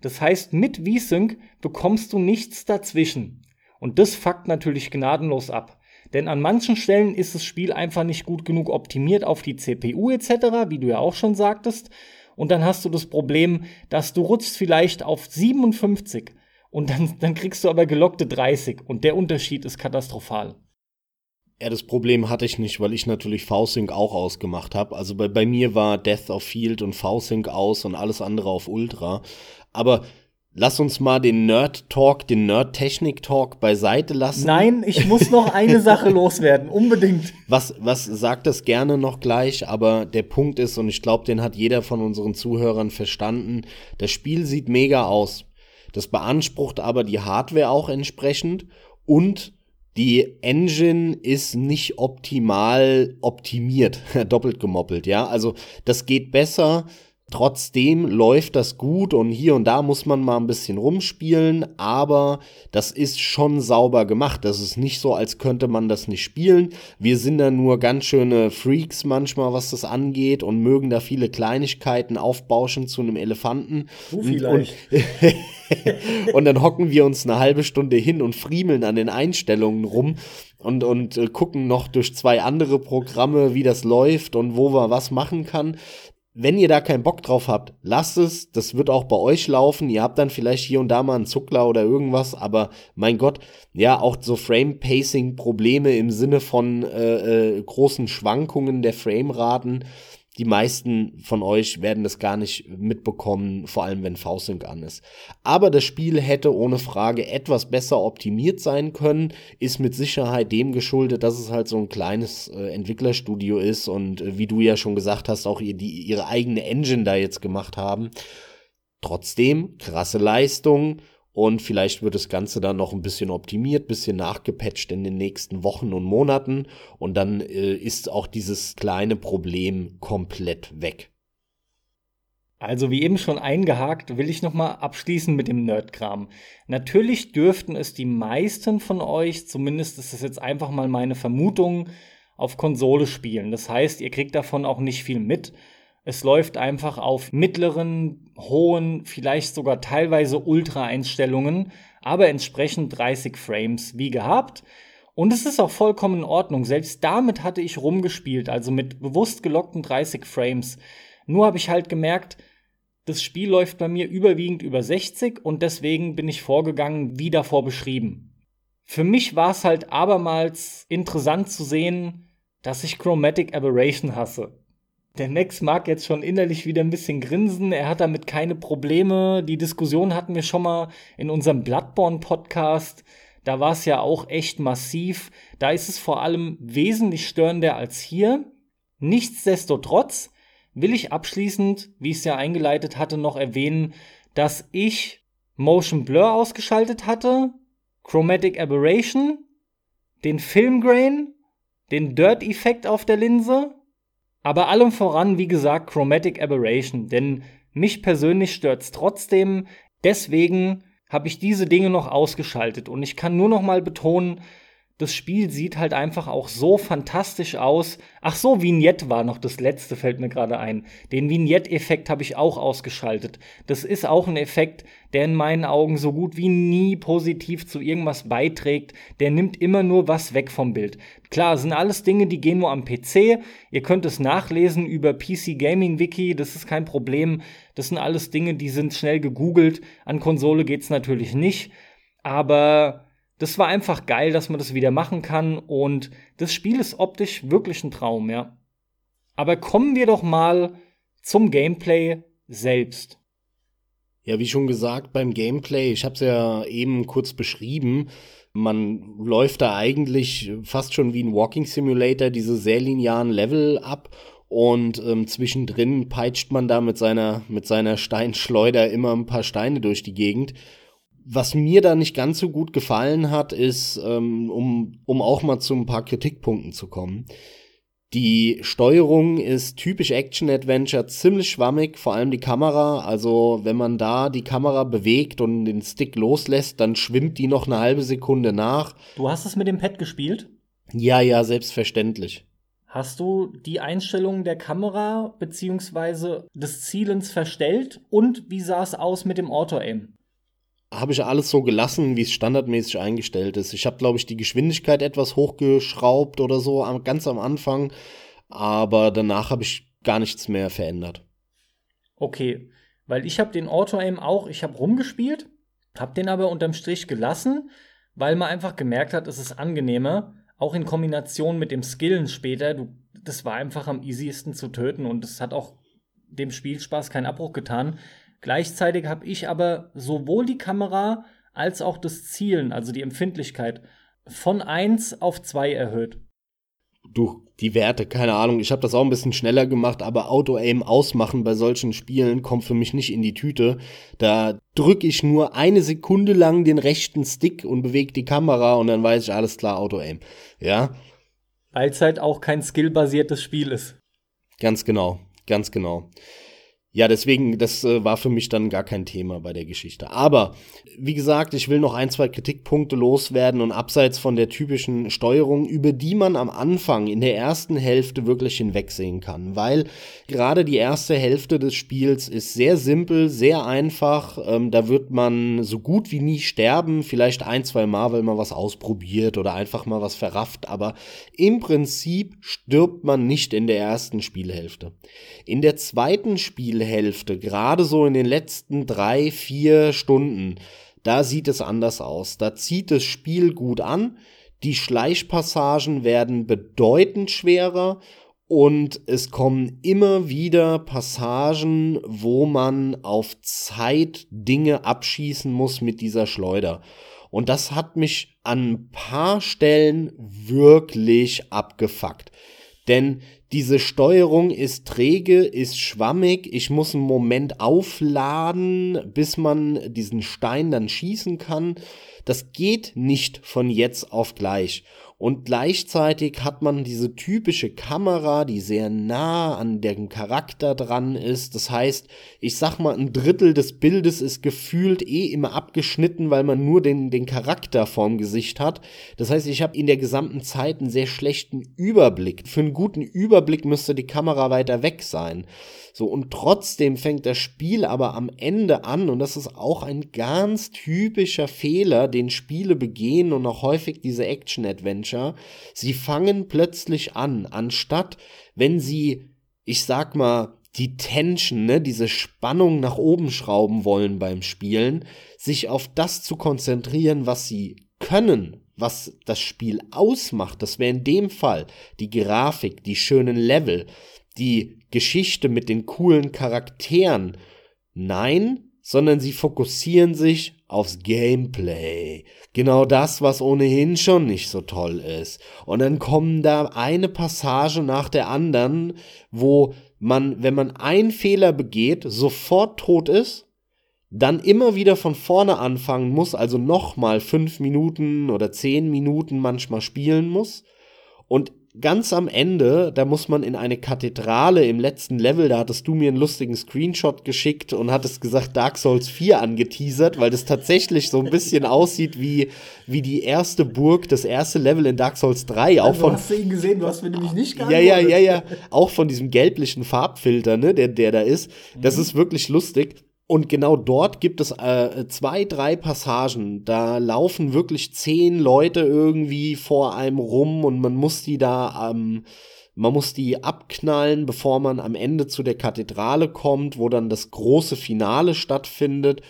[SPEAKER 1] Das heißt, mit VSync bekommst du nichts dazwischen. Und das fuckt natürlich gnadenlos ab. Denn an manchen Stellen ist das Spiel einfach nicht gut genug optimiert auf die CPU etc., wie du ja auch schon sagtest. Und dann hast du das Problem, dass du rutschst vielleicht auf 57 und dann, dann kriegst du aber gelockte 30 und der Unterschied ist katastrophal.
[SPEAKER 2] Ja, das Problem hatte ich nicht, weil ich natürlich V-Sync auch ausgemacht habe. Also bei, bei mir war Death of Field und V-Sync aus und alles andere auf Ultra. Aber lass uns mal den Nerd-Talk, den Nerd-Technik-Talk beiseite lassen.
[SPEAKER 1] Nein, ich muss noch eine Sache loswerden, unbedingt.
[SPEAKER 2] Was, was sagt das gerne noch gleich, aber der Punkt ist, und ich glaube, den hat jeder von unseren Zuhörern verstanden, das Spiel sieht mega aus. Das beansprucht aber die Hardware auch entsprechend und die Engine ist nicht optimal optimiert, doppelt gemoppelt, ja. Also das geht besser, Trotzdem läuft das gut und hier und da muss man mal ein bisschen rumspielen, aber das ist schon sauber gemacht. Das ist nicht so, als könnte man das nicht spielen. Wir sind da nur ganz schöne Freaks manchmal, was das angeht und mögen da viele Kleinigkeiten aufbauschen zu einem Elefanten.
[SPEAKER 1] So vielleicht.
[SPEAKER 2] Und, und dann hocken wir uns eine halbe Stunde hin und friemeln an den Einstellungen rum und, und äh, gucken noch durch zwei andere Programme, wie das läuft und wo man was machen kann wenn ihr da keinen Bock drauf habt, lasst es. Das wird auch bei euch laufen. Ihr habt dann vielleicht hier und da mal einen Zuckler oder irgendwas, aber mein Gott, ja, auch so Frame-Pacing-Probleme im Sinne von äh, äh, großen Schwankungen der Frameraten die meisten von euch werden das gar nicht mitbekommen, vor allem wenn V-Sync an ist. Aber das Spiel hätte ohne Frage etwas besser optimiert sein können, ist mit Sicherheit dem geschuldet, dass es halt so ein kleines äh, Entwicklerstudio ist und äh, wie du ja schon gesagt hast, auch ihr, die, ihre eigene Engine da jetzt gemacht haben. Trotzdem, krasse Leistung und vielleicht wird das Ganze dann noch ein bisschen optimiert, bisschen nachgepatcht in den nächsten Wochen und Monaten. Und dann äh, ist auch dieses kleine Problem komplett weg.
[SPEAKER 1] Also wie eben schon eingehakt, will ich nochmal abschließen mit dem Nerdkram. Natürlich dürften es die meisten von euch, zumindest ist das jetzt einfach mal meine Vermutung, auf Konsole spielen. Das heißt, ihr kriegt davon auch nicht viel mit. Es läuft einfach auf mittleren, hohen, vielleicht sogar teilweise Ultra-Einstellungen, aber entsprechend 30 Frames wie gehabt. Und es ist auch vollkommen in Ordnung. Selbst damit hatte ich rumgespielt, also mit bewusst gelockten 30 Frames. Nur habe ich halt gemerkt, das Spiel läuft bei mir überwiegend über 60 und deswegen bin ich vorgegangen, wie davor beschrieben. Für mich war es halt abermals interessant zu sehen, dass ich Chromatic Aberration hasse. Der Nex mag jetzt schon innerlich wieder ein bisschen grinsen. Er hat damit keine Probleme. Die Diskussion hatten wir schon mal in unserem Bloodborne-Podcast. Da war es ja auch echt massiv. Da ist es vor allem wesentlich störender als hier. Nichtsdestotrotz will ich abschließend, wie ich es ja eingeleitet hatte, noch erwähnen, dass ich Motion Blur ausgeschaltet hatte, Chromatic Aberration, den Filmgrain, den Dirt-Effekt auf der Linse aber allem voran, wie gesagt, Chromatic Aberration, denn mich persönlich stört's trotzdem. Deswegen habe ich diese Dinge noch ausgeschaltet und ich kann nur noch mal betonen, das Spiel sieht halt einfach auch so fantastisch aus. Ach so, Vignette war noch das letzte, fällt mir gerade ein. Den Vignette-Effekt habe ich auch ausgeschaltet. Das ist auch ein Effekt, der in meinen Augen so gut wie nie positiv zu irgendwas beiträgt. Der nimmt immer nur was weg vom Bild. Klar, sind alles Dinge, die gehen nur am PC. Ihr könnt es nachlesen über PC Gaming Wiki, das ist kein Problem. Das sind alles Dinge, die sind schnell gegoogelt. An Konsole geht's natürlich nicht. Aber das war einfach geil, dass man das wieder machen kann und das Spiel ist optisch wirklich ein Traum, ja. Aber kommen wir doch mal zum Gameplay selbst.
[SPEAKER 2] Ja, wie schon gesagt, beim Gameplay, ich habe es ja eben kurz beschrieben, man läuft da eigentlich fast schon wie ein Walking Simulator diese sehr linearen Level ab und ähm, zwischendrin peitscht man da mit seiner, mit seiner Steinschleuder immer ein paar Steine durch die Gegend was mir da nicht ganz so gut gefallen hat, ist, ähm, um, um auch mal zu ein paar Kritikpunkten zu kommen. Die Steuerung ist typisch Action-Adventure, ziemlich schwammig, vor allem die Kamera. Also, wenn man da die Kamera bewegt und den Stick loslässt, dann schwimmt die noch eine halbe Sekunde nach.
[SPEAKER 1] Du hast es mit dem Pad gespielt?
[SPEAKER 2] Ja, ja, selbstverständlich.
[SPEAKER 1] Hast du die Einstellungen der Kamera beziehungsweise des Zielens verstellt? Und wie sah es aus mit dem Auto-Aim?
[SPEAKER 2] Habe ich alles so gelassen, wie es standardmäßig eingestellt ist. Ich habe, glaube ich, die Geschwindigkeit etwas hochgeschraubt oder so ganz am Anfang, aber danach habe ich gar nichts mehr verändert.
[SPEAKER 1] Okay, weil ich habe den Auto-Aim auch, ich habe rumgespielt, habe den aber unterm Strich gelassen, weil man einfach gemerkt hat, es ist angenehmer, auch in Kombination mit dem Skillen später. Du, das war einfach am easiesten zu töten und es hat auch dem Spielspaß keinen Abbruch getan. Gleichzeitig habe ich aber sowohl die Kamera als auch das Zielen, also die Empfindlichkeit, von 1 auf 2 erhöht.
[SPEAKER 2] Du, die Werte, keine Ahnung, ich habe das auch ein bisschen schneller gemacht, aber Auto-Aim ausmachen bei solchen Spielen kommt für mich nicht in die Tüte. Da drücke ich nur eine Sekunde lang den rechten Stick und bewege die Kamera und dann weiß ich, alles klar, Auto-Aim. Ja?
[SPEAKER 1] Weil es halt auch kein skillbasiertes Spiel ist.
[SPEAKER 2] Ganz genau, ganz genau. Ja, deswegen, das äh, war für mich dann gar kein Thema bei der Geschichte. Aber wie gesagt, ich will noch ein, zwei Kritikpunkte loswerden und abseits von der typischen Steuerung, über die man am Anfang in der ersten Hälfte wirklich hinwegsehen kann. Weil gerade die erste Hälfte des Spiels ist sehr simpel, sehr einfach. Ähm, da wird man so gut wie nie sterben, vielleicht ein, zwei Mal, weil man was ausprobiert oder einfach mal was verrafft. Aber im Prinzip stirbt man nicht in der ersten Spielhälfte. In der zweiten Spielhälfte Hälfte, gerade so in den letzten drei, vier Stunden, da sieht es anders aus. Da zieht das Spiel gut an, die Schleichpassagen werden bedeutend schwerer und es kommen immer wieder Passagen, wo man auf Zeit Dinge abschießen muss mit dieser Schleuder. Und das hat mich an ein paar Stellen wirklich abgefuckt. Denn diese Steuerung ist träge, ist schwammig. Ich muss einen Moment aufladen, bis man diesen Stein dann schießen kann. Das geht nicht von jetzt auf gleich. Und gleichzeitig hat man diese typische Kamera, die sehr nah an dem Charakter dran ist. Das heißt, ich sag mal, ein Drittel des Bildes ist gefühlt eh immer abgeschnitten, weil man nur den, den Charakter vorm Gesicht hat. Das heißt, ich habe in der gesamten Zeit einen sehr schlechten Überblick. Für einen guten Überblick Überblick müsste die Kamera weiter weg sein. So, und trotzdem fängt das Spiel aber am Ende an, und das ist auch ein ganz typischer Fehler, den Spiele begehen und auch häufig diese Action-Adventure. Sie fangen plötzlich an, anstatt wenn sie, ich sag mal, die Tension, ne, diese Spannung nach oben schrauben wollen beim Spielen, sich auf das zu konzentrieren, was sie können, was das Spiel ausmacht. Das wäre in dem Fall die Grafik, die schönen Level, die Geschichte mit den coolen Charakteren. Nein, sondern sie fokussieren sich aufs Gameplay. Genau das, was ohnehin schon nicht so toll ist. Und dann kommen da eine Passage nach der anderen, wo man, wenn man einen Fehler begeht, sofort tot ist, dann immer wieder von vorne anfangen muss, also nochmal fünf Minuten oder zehn Minuten manchmal spielen muss. Und ganz am Ende, da muss man in eine Kathedrale im letzten Level, da hattest du mir einen lustigen Screenshot geschickt und hattest gesagt Dark Souls 4 angeteasert, weil das tatsächlich so ein bisschen aussieht wie, wie die erste Burg, das erste Level in Dark Souls 3. Auch also von,
[SPEAKER 3] hast du ihn gesehen, du hast mir nämlich nicht
[SPEAKER 2] geantwortet. Ja, ja, ja, ja. Auch von diesem gelblichen Farbfilter, ne, der, der da ist. Das mhm. ist wirklich lustig. Und genau dort gibt es äh, zwei, drei Passagen. Da laufen wirklich zehn Leute irgendwie vor einem rum und man muss die da, ähm, man muss die abknallen, bevor man am Ende zu der Kathedrale kommt, wo dann das große Finale stattfindet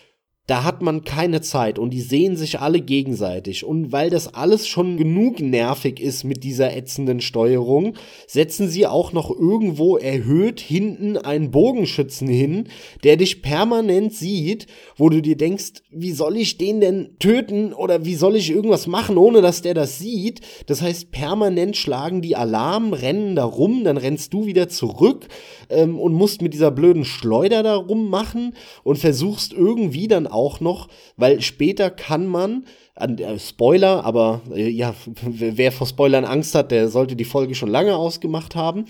[SPEAKER 2] da hat man keine Zeit und die sehen sich alle gegenseitig. Und weil das alles schon genug nervig ist mit dieser ätzenden Steuerung, setzen sie auch noch irgendwo erhöht hinten einen Bogenschützen hin, der dich permanent sieht, wo du dir denkst, wie soll ich den denn töten oder wie soll ich irgendwas machen, ohne dass der das sieht? Das heißt, permanent schlagen die Alarm, rennen da rum, dann rennst du wieder zurück ähm, und musst mit dieser blöden Schleuder da rummachen und versuchst irgendwie dann auch noch, weil später kann man, äh, Spoiler, aber äh, ja, wer vor Spoilern Angst hat, der sollte die Folge schon lange ausgemacht haben.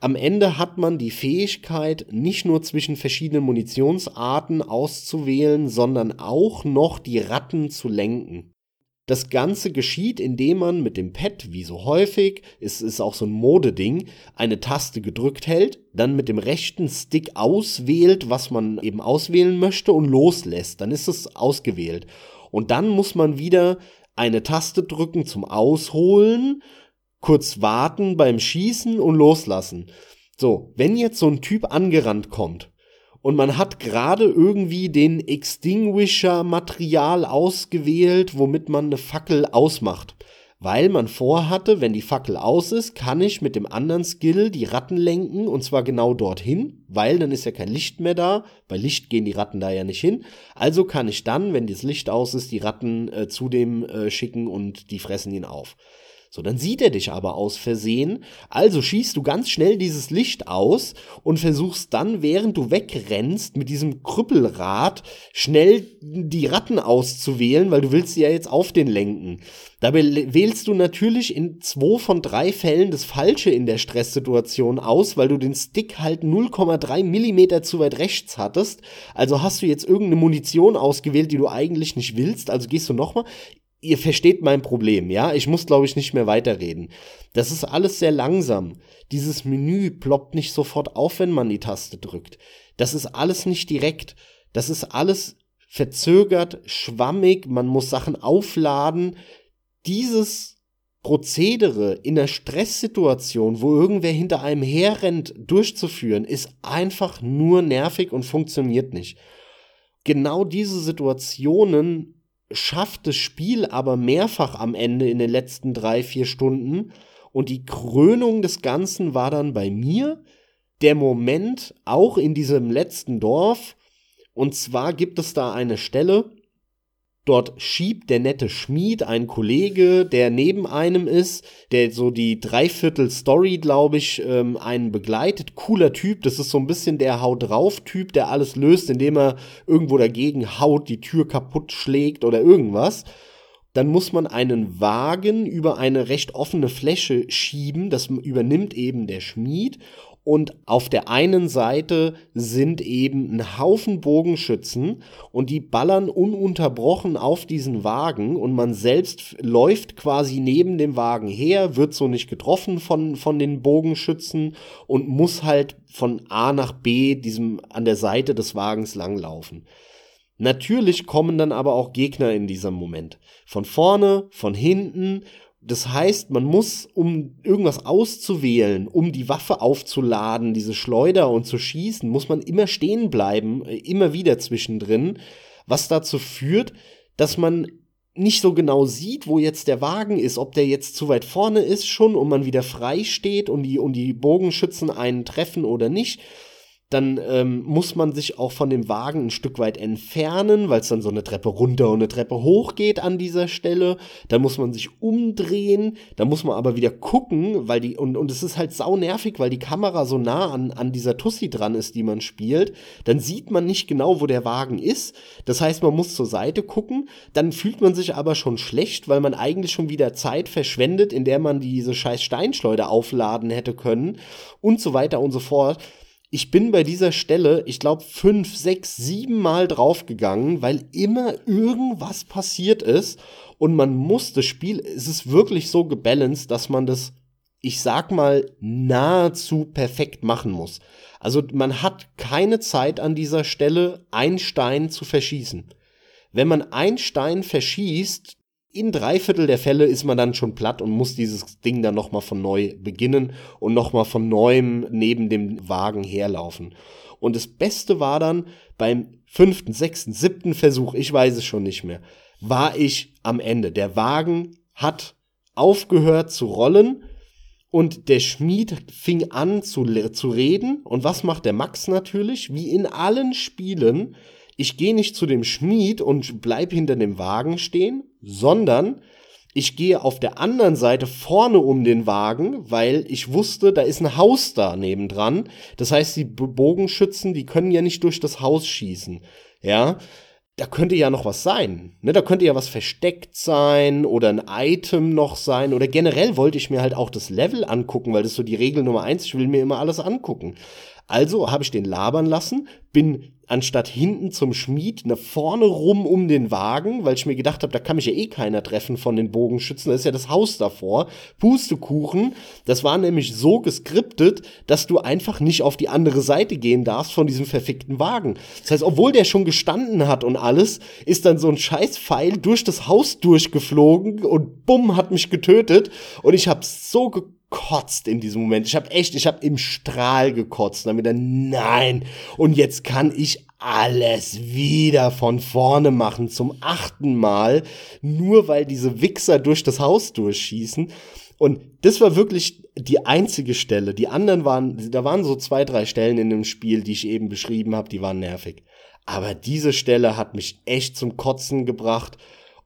[SPEAKER 2] Am Ende hat man die Fähigkeit, nicht nur zwischen verschiedenen Munitionsarten auszuwählen, sondern auch noch die Ratten zu lenken. Das Ganze geschieht, indem man mit dem Pad, wie so häufig, es ist auch so ein Modeding, eine Taste gedrückt hält, dann mit dem rechten Stick auswählt, was man eben auswählen möchte und loslässt. Dann ist es ausgewählt. Und dann muss man wieder eine Taste drücken zum Ausholen, kurz warten beim Schießen und loslassen. So, wenn jetzt so ein Typ angerannt kommt und man hat gerade irgendwie den Extinguisher-Material ausgewählt, womit man eine Fackel ausmacht. Weil man vorhatte, wenn die Fackel aus ist, kann ich mit dem anderen Skill die Ratten lenken und zwar genau dorthin, weil dann ist ja kein Licht mehr da. Bei Licht gehen die Ratten da ja nicht hin. Also kann ich dann, wenn das Licht aus ist, die Ratten äh, zu dem äh, schicken und die fressen ihn auf. So, dann sieht er dich aber aus Versehen. Also schießt du ganz schnell dieses Licht aus und versuchst dann, während du wegrennst, mit diesem Krüppelrad schnell die Ratten auszuwählen, weil du willst sie ja jetzt auf den lenken. Dabei wählst du natürlich in zwei von drei Fällen das Falsche in der Stresssituation aus, weil du den Stick halt 0,3 Millimeter zu weit rechts hattest. Also hast du jetzt irgendeine Munition ausgewählt, die du eigentlich nicht willst. Also gehst du nochmal ihr versteht mein Problem, ja? Ich muss, glaube ich, nicht mehr weiterreden. Das ist alles sehr langsam. Dieses Menü ploppt nicht sofort auf, wenn man die Taste drückt. Das ist alles nicht direkt. Das ist alles verzögert, schwammig, man muss Sachen aufladen. Dieses Prozedere in einer Stresssituation, wo irgendwer hinter einem herrennt, durchzuführen, ist einfach nur nervig und funktioniert nicht. Genau diese Situationen schafft das Spiel aber mehrfach am Ende in den letzten drei, vier Stunden. Und die Krönung des Ganzen war dann bei mir der Moment auch in diesem letzten Dorf. Und zwar gibt es da eine Stelle, Dort schiebt der nette Schmied, ein Kollege, der neben einem ist, der so die Dreiviertel Story, glaube ich, ähm, einen begleitet. Cooler Typ, das ist so ein bisschen der Haut drauf Typ, der alles löst, indem er irgendwo dagegen haut, die Tür kaputt schlägt oder irgendwas. Dann muss man einen Wagen über eine recht offene Fläche schieben, das übernimmt eben der Schmied und auf der einen Seite sind eben ein Haufen Bogenschützen und die ballern ununterbrochen auf diesen Wagen und man selbst läuft quasi neben dem Wagen her, wird so nicht getroffen von, von den Bogenschützen und muss halt von A nach B diesem an der Seite des Wagens langlaufen. Natürlich kommen dann aber auch Gegner in diesem Moment. Von vorne, von hinten das heißt, man muss, um irgendwas auszuwählen, um die Waffe aufzuladen, diese Schleuder und zu schießen, muss man immer stehen bleiben, äh, immer wieder zwischendrin, was dazu führt, dass man nicht so genau sieht, wo jetzt der Wagen ist, ob der jetzt zu weit vorne ist schon und man wieder frei steht und die, und die Bogenschützen einen treffen oder nicht dann ähm, muss man sich auch von dem Wagen ein Stück weit entfernen, weil es dann so eine Treppe runter und eine Treppe hoch geht an dieser Stelle. Dann muss man sich umdrehen, da muss man aber wieder gucken, weil die, und, und es ist halt sau nervig, weil die Kamera so nah an, an dieser Tussi dran ist, die man spielt. Dann sieht man nicht genau, wo der Wagen ist. Das heißt, man muss zur Seite gucken. Dann fühlt man sich aber schon schlecht, weil man eigentlich schon wieder Zeit verschwendet, in der man diese scheiß Steinschleuder aufladen hätte können und so weiter und so fort ich bin bei dieser Stelle, ich glaube, fünf, sechs, sieben Mal draufgegangen, weil immer irgendwas passiert ist und man muss das Spiel, es ist wirklich so gebalanced, dass man das, ich sag mal, nahezu perfekt machen muss. Also man hat keine Zeit an dieser Stelle, einen Stein zu verschießen. Wenn man einen Stein verschießt, in drei Viertel der Fälle ist man dann schon platt und muss dieses Ding dann nochmal von neu beginnen und nochmal von neuem neben dem Wagen herlaufen. Und das Beste war dann beim fünften, sechsten, siebten Versuch, ich weiß es schon nicht mehr, war ich am Ende. Der Wagen hat aufgehört zu rollen und der Schmied fing an zu, zu reden. Und was macht der Max natürlich? Wie in allen Spielen ich gehe nicht zu dem Schmied und bleib hinter dem Wagen stehen, sondern ich gehe auf der anderen Seite vorne um den Wagen, weil ich wusste, da ist ein Haus da nebendran. Das heißt, die Bogenschützen, die können ja nicht durch das Haus schießen. Ja, da könnte ja noch was sein. Ne? Da könnte ja was versteckt sein oder ein Item noch sein. Oder generell wollte ich mir halt auch das Level angucken, weil das ist so die Regel Nummer eins. Ich will mir immer alles angucken. Also habe ich den labern lassen, bin anstatt hinten zum Schmied nach vorne rum um den Wagen, weil ich mir gedacht habe, da kann mich ja eh keiner treffen von den Bogenschützen, da ist ja das Haus davor. Pustekuchen, das war nämlich so geskriptet, dass du einfach nicht auf die andere Seite gehen darfst von diesem verfickten Wagen. Das heißt, obwohl der schon gestanden hat und alles, ist dann so ein scheiß Pfeil durch das Haus durchgeflogen und bumm, hat mich getötet und ich habe so gekotzt in diesem Moment. Ich habe echt, ich habe im Strahl gekotzt. Dann wieder, nein. Und jetzt kann ich alles wieder von vorne machen zum achten Mal, nur weil diese Wichser durch das Haus durchschießen. Und das war wirklich die einzige Stelle. Die anderen waren, da waren so zwei, drei Stellen in dem Spiel, die ich eben beschrieben habe, die waren nervig. Aber diese Stelle hat mich echt zum Kotzen gebracht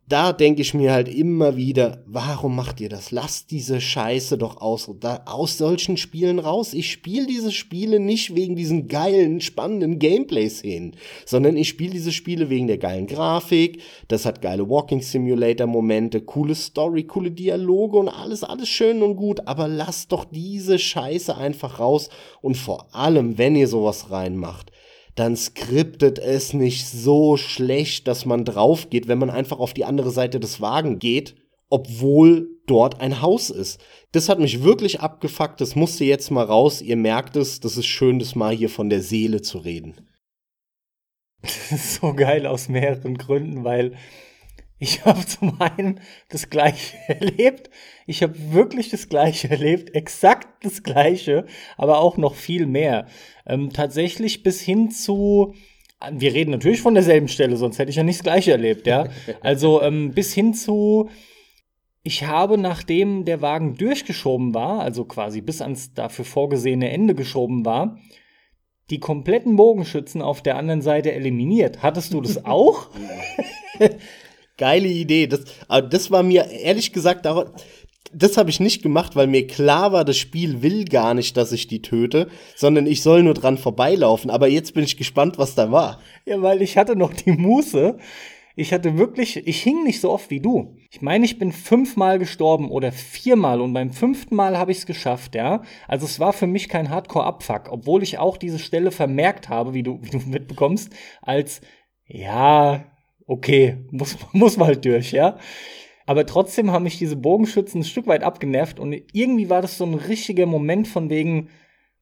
[SPEAKER 2] da denke ich mir halt immer wieder, warum macht ihr das? Lasst diese Scheiße doch aus, da, aus solchen Spielen raus. Ich spiele diese Spiele nicht wegen diesen geilen, spannenden Gameplay-Szenen, sondern ich spiele diese Spiele wegen der geilen Grafik, das hat geile Walking Simulator-Momente, coole Story, coole Dialoge und alles, alles schön und gut, aber lasst doch diese Scheiße einfach raus und vor allem, wenn ihr sowas reinmacht, dann skriptet es nicht so schlecht, dass man drauf geht, wenn man einfach auf die andere Seite des Wagen geht, obwohl dort ein Haus ist. Das hat mich wirklich abgefuckt, das musste jetzt mal raus. Ihr merkt es, das ist schön, das mal hier von der Seele zu reden.
[SPEAKER 1] Das ist so geil aus mehreren Gründen, weil ich habe zum einen das Gleiche erlebt. Ich habe wirklich das Gleiche erlebt, exakt das Gleiche, aber auch noch viel mehr. Ähm, tatsächlich bis hin zu, wir reden natürlich von derselben Stelle, sonst hätte ich ja nicht das Gleiche erlebt, ja. Also ähm, bis hin zu, ich habe, nachdem der Wagen durchgeschoben war, also quasi bis ans dafür vorgesehene Ende geschoben war, die kompletten Bogenschützen auf der anderen Seite eliminiert. Hattest du das auch?
[SPEAKER 2] Geile Idee. Das, aber das war mir ehrlich gesagt, das habe ich nicht gemacht, weil mir klar war, das Spiel will gar nicht, dass ich die töte, sondern ich soll nur dran vorbeilaufen. Aber jetzt bin ich gespannt, was da war.
[SPEAKER 1] Ja, weil ich hatte noch die Muße. Ich hatte wirklich, ich hing nicht so oft wie du. Ich meine, ich bin fünfmal gestorben oder viermal und beim fünften Mal habe ich es geschafft, ja. Also es war für mich kein Hardcore-Abfuck, obwohl ich auch diese Stelle vermerkt habe, wie du, wie du mitbekommst, als ja, okay, muss, muss mal durch, ja. Aber trotzdem haben mich diese Bogenschützen ein Stück weit abgenervt und irgendwie war das so ein richtiger Moment von wegen,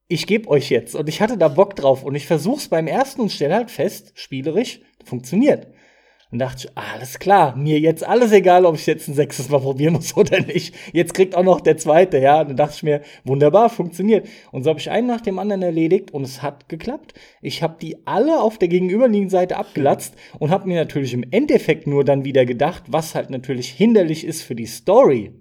[SPEAKER 1] ich geb euch jetzt und ich hatte da Bock drauf und ich versuch's beim ersten und stelle halt fest, spielerisch funktioniert. Und dachte ich, alles klar, mir jetzt alles egal, ob ich jetzt ein sechstes Mal probieren muss oder nicht. Jetzt kriegt auch noch der zweite, ja. Und dann dachte ich mir, wunderbar, funktioniert. Und so habe ich einen nach dem anderen erledigt und es hat geklappt. Ich habe die alle auf der gegenüberliegenden Seite abgelatzt und habe mir natürlich im Endeffekt nur dann wieder gedacht, was halt natürlich hinderlich ist für die Story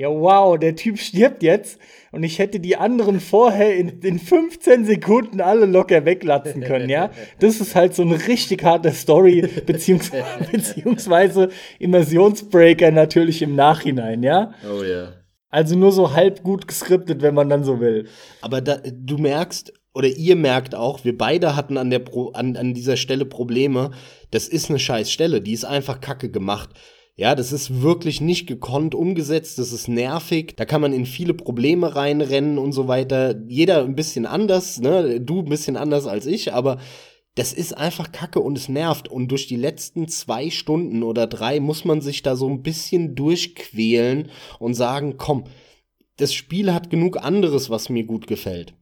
[SPEAKER 1] ja, wow, der Typ stirbt jetzt und ich hätte die anderen vorher in, in 15 Sekunden alle locker weglatzen können, ja. Das ist halt so eine richtig harte Story, beziehungs beziehungsweise Immersionsbreaker natürlich im Nachhinein, ja.
[SPEAKER 2] Oh ja. Yeah.
[SPEAKER 1] Also nur so halb gut geskriptet, wenn man dann so will.
[SPEAKER 2] Aber da, du merkst, oder ihr merkt auch, wir beide hatten an, der Pro, an, an dieser Stelle Probleme. Das ist eine scheiß Stelle, die ist einfach kacke gemacht. Ja, das ist wirklich nicht gekonnt umgesetzt, das ist nervig, da kann man in viele Probleme reinrennen und so weiter. Jeder ein bisschen anders, ne? Du ein bisschen anders als ich, aber das ist einfach kacke und es nervt. Und durch die letzten zwei Stunden oder drei muss man sich da so ein bisschen durchquälen und sagen, komm, das Spiel hat genug anderes, was mir gut gefällt.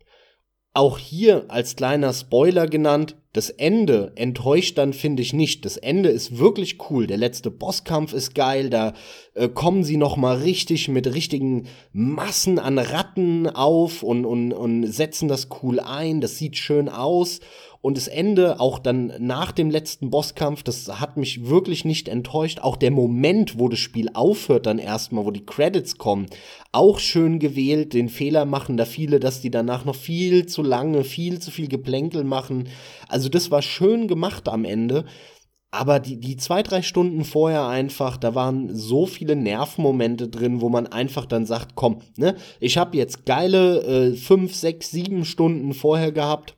[SPEAKER 2] Auch hier als kleiner Spoiler genannt, das Ende enttäuscht dann, finde ich nicht. Das Ende ist wirklich cool. Der letzte Bosskampf ist geil. Da äh, kommen sie noch mal richtig mit richtigen Massen an Ratten auf und, und, und setzen das cool ein. Das sieht schön aus. Und das Ende, auch dann nach dem letzten Bosskampf, das hat mich wirklich nicht enttäuscht. Auch der Moment, wo das Spiel aufhört, dann erstmal, wo die Credits kommen, auch schön gewählt. Den Fehler machen da viele, dass die danach noch viel zu lange, viel zu viel Geplänkel machen. Also das war schön gemacht am Ende. Aber die, die zwei, drei Stunden vorher einfach, da waren so viele Nervmomente drin, wo man einfach dann sagt, komm, ne, ich habe jetzt geile äh, fünf, sechs, sieben Stunden vorher gehabt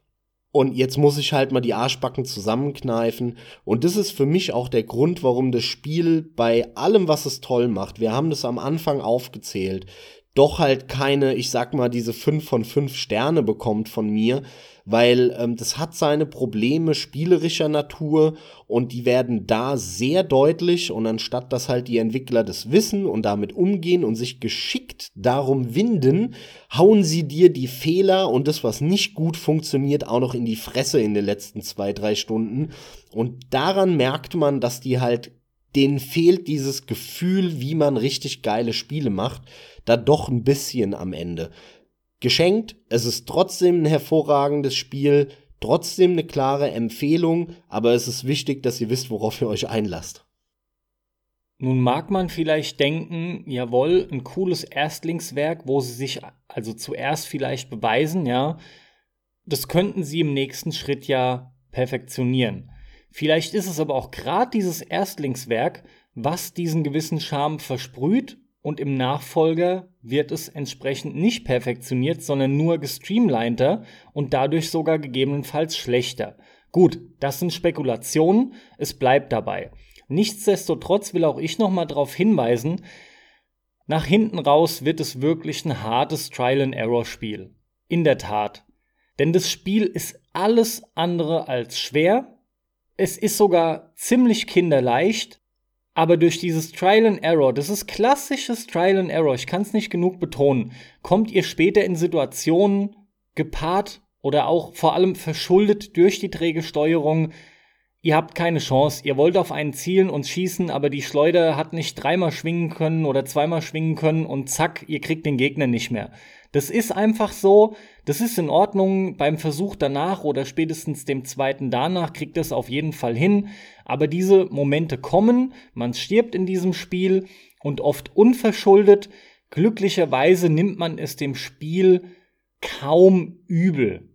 [SPEAKER 2] und jetzt muss ich halt mal die Arschbacken zusammenkneifen. Und das ist für mich auch der Grund, warum das Spiel bei allem, was es toll macht, wir haben das am Anfang aufgezählt, doch halt keine, ich sag mal, diese fünf von fünf Sterne bekommt von mir, weil ähm, das hat seine Probleme spielerischer Natur und die werden da sehr deutlich und anstatt dass halt die Entwickler das wissen und damit umgehen und sich geschickt darum winden, hauen sie dir die Fehler und das, was nicht gut funktioniert, auch noch in die Fresse in den letzten zwei, drei Stunden. Und daran merkt man, dass die halt denen fehlt dieses Gefühl, wie man richtig geile Spiele macht, da doch ein bisschen am Ende geschenkt. Es ist trotzdem ein hervorragendes Spiel, trotzdem eine klare Empfehlung, aber es ist wichtig, dass ihr wisst, worauf ihr euch einlasst.
[SPEAKER 1] Nun mag man vielleicht denken, jawohl, ein cooles Erstlingswerk, wo sie sich also zuerst vielleicht beweisen, ja, das könnten sie im nächsten Schritt ja perfektionieren. Vielleicht ist es aber auch gerade dieses Erstlingswerk, was diesen gewissen Charme versprüht und im Nachfolger wird es entsprechend nicht perfektioniert, sondern nur gestreamliner und dadurch sogar gegebenenfalls schlechter. Gut, das sind Spekulationen, es bleibt dabei. Nichtsdestotrotz will auch ich nochmal darauf hinweisen, nach hinten raus wird es wirklich ein hartes Trial-and-Error-Spiel. In der Tat. Denn das Spiel ist alles andere als schwer. Es ist sogar ziemlich kinderleicht aber durch dieses Trial and Error, das ist klassisches Trial and Error, ich kann es nicht genug betonen, kommt ihr später in Situationen gepaart oder auch vor allem verschuldet durch die träge Steuerung. Ihr habt keine Chance. Ihr wollt auf einen zielen und schießen, aber die Schleuder hat nicht dreimal schwingen können oder zweimal schwingen können und zack, ihr kriegt den Gegner nicht mehr. Das ist einfach so, das ist in Ordnung. Beim Versuch danach oder spätestens dem zweiten danach kriegt es auf jeden Fall hin. Aber diese Momente kommen, man stirbt in diesem Spiel und oft unverschuldet. Glücklicherweise nimmt man es dem Spiel kaum übel.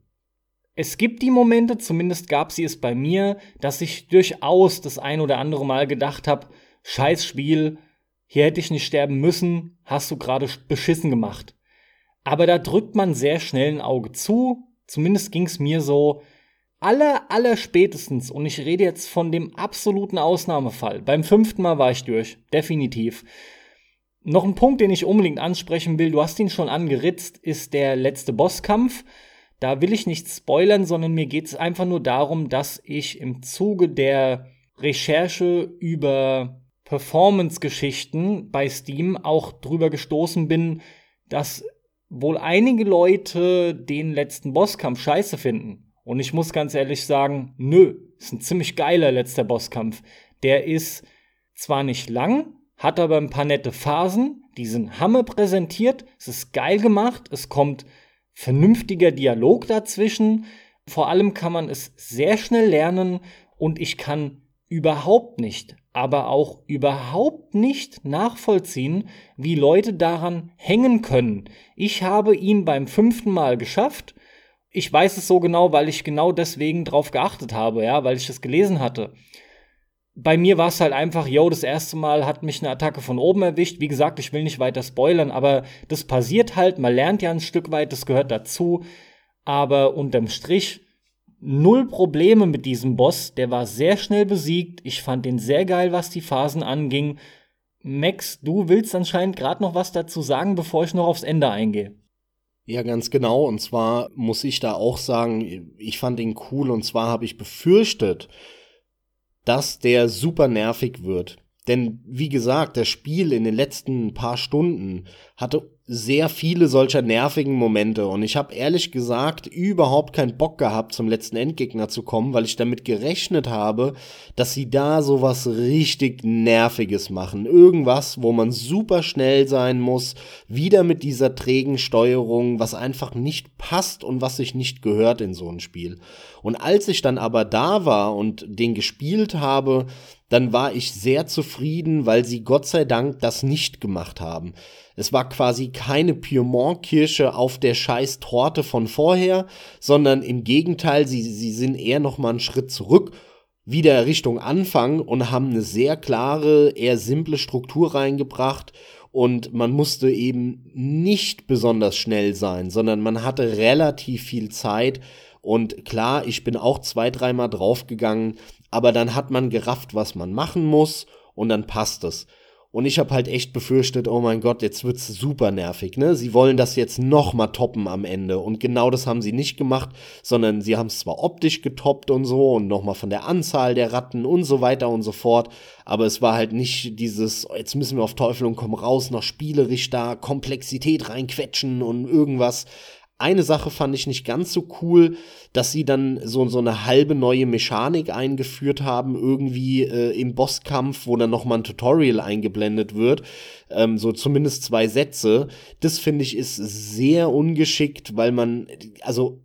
[SPEAKER 1] Es gibt die Momente, zumindest gab sie es bei mir, dass ich durchaus das ein oder andere Mal gedacht habe, scheiß Spiel, hier hätte ich nicht sterben müssen, hast du gerade beschissen gemacht. Aber da drückt man sehr schnell ein Auge zu. Zumindest ging es mir so. aller, aller spätestens, und ich rede jetzt von dem absoluten Ausnahmefall, beim fünften Mal war ich durch, definitiv. Noch ein Punkt, den ich unbedingt ansprechen will, du hast ihn schon angeritzt, ist der letzte Bosskampf. Da will ich nicht spoilern, sondern mir geht es einfach nur darum, dass ich im Zuge der Recherche über Performance-Geschichten bei Steam auch drüber gestoßen bin, dass wohl einige Leute den letzten Bosskampf scheiße finden. Und ich muss ganz ehrlich sagen, nö, ist ein ziemlich geiler letzter Bosskampf. Der ist zwar nicht lang, hat aber ein paar nette Phasen, die sind Hammer präsentiert, es ist geil gemacht, es kommt vernünftiger Dialog dazwischen. Vor allem kann man es sehr schnell lernen und ich kann überhaupt nicht, aber auch überhaupt nicht nachvollziehen, wie Leute daran hängen können. Ich habe ihn beim fünften Mal geschafft. Ich weiß es so genau, weil ich genau deswegen drauf geachtet habe, ja, weil ich das gelesen hatte. Bei mir war es halt einfach, yo, das erste Mal hat mich eine Attacke von oben erwischt. Wie gesagt, ich will nicht weiter spoilern, aber das passiert halt. Man lernt ja ein Stück weit, das gehört dazu. Aber unterm Strich null Probleme mit diesem Boss. Der war sehr schnell besiegt. Ich fand den sehr geil, was die Phasen anging. Max, du willst anscheinend gerade noch was dazu sagen, bevor ich noch aufs Ende eingehe.
[SPEAKER 2] Ja, ganz genau. Und zwar muss ich da auch sagen, ich fand ihn cool. Und zwar habe ich befürchtet, dass der super nervig wird. Denn wie gesagt, das Spiel in den letzten paar Stunden hatte sehr viele solcher nervigen Momente und ich habe ehrlich gesagt überhaupt keinen Bock gehabt, zum letzten Endgegner zu kommen, weil ich damit gerechnet habe, dass sie da sowas richtig nerviges machen. Irgendwas, wo man super schnell sein muss, wieder mit dieser trägen Steuerung, was einfach nicht passt und was sich nicht gehört in so ein Spiel. Und als ich dann aber da war und den gespielt habe, dann war ich sehr zufrieden, weil sie Gott sei Dank das nicht gemacht haben. Es war quasi keine Piemont-Kirsche auf der scheiß Torte von vorher, sondern im Gegenteil, sie, sie sind eher noch mal einen Schritt zurück, wieder Richtung Anfang und haben eine sehr klare, eher simple Struktur reingebracht und man musste eben nicht besonders schnell sein, sondern man hatte relativ viel Zeit und klar, ich bin auch zwei, dreimal draufgegangen, aber dann hat man gerafft, was man machen muss und dann passt es. Und ich habe halt echt befürchtet, oh mein Gott, jetzt wird's super nervig, ne? Sie wollen das jetzt noch mal toppen am Ende und genau das haben sie nicht gemacht, sondern sie haben es zwar optisch getoppt und so und noch mal von der Anzahl der Ratten und so weiter und so fort, aber es war halt nicht dieses oh, jetzt müssen wir auf Teufel und komm raus noch spielerisch da Komplexität reinquetschen und irgendwas. Eine Sache fand ich nicht ganz so cool, dass sie dann so, so eine halbe neue Mechanik eingeführt haben, irgendwie äh, im Bosskampf, wo dann nochmal ein Tutorial eingeblendet wird. Ähm, so zumindest zwei Sätze. Das finde ich ist sehr ungeschickt, weil man, also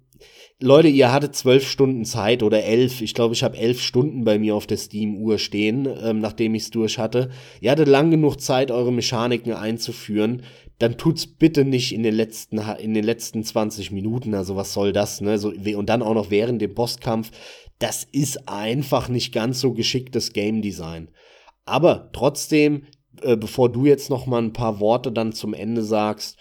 [SPEAKER 2] Leute, ihr hattet zwölf Stunden Zeit oder elf. Ich glaube, ich habe elf Stunden bei mir auf der Steam-Uhr stehen, ähm, nachdem ich es durch hatte. Ihr hattet lang genug Zeit, eure Mechaniken einzuführen dann tut's bitte nicht in den letzten in den letzten 20 Minuten. Also was soll das, ne? So, und dann auch noch während dem Bosskampf. Das ist einfach nicht ganz so geschicktes Game Design. Aber trotzdem, äh, bevor du jetzt noch mal ein paar Worte dann zum Ende sagst,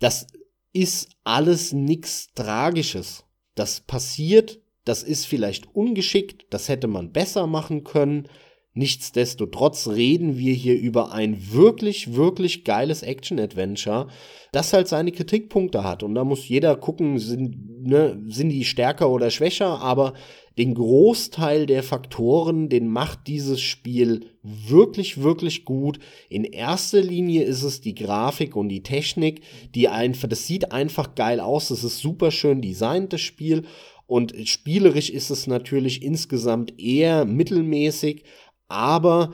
[SPEAKER 2] das ist alles nix Tragisches. Das passiert, das ist vielleicht ungeschickt, das hätte man besser machen können. Nichtsdestotrotz reden wir hier über ein wirklich, wirklich geiles Action-Adventure, das halt seine Kritikpunkte hat. Und da muss jeder gucken, sind, ne, sind die stärker oder schwächer, aber den Großteil der Faktoren, den macht dieses Spiel wirklich, wirklich gut. In erster Linie ist es die Grafik und die Technik, die einfach, das sieht einfach geil aus, es ist super schön designt, das Spiel. Und spielerisch ist es natürlich insgesamt eher mittelmäßig, aber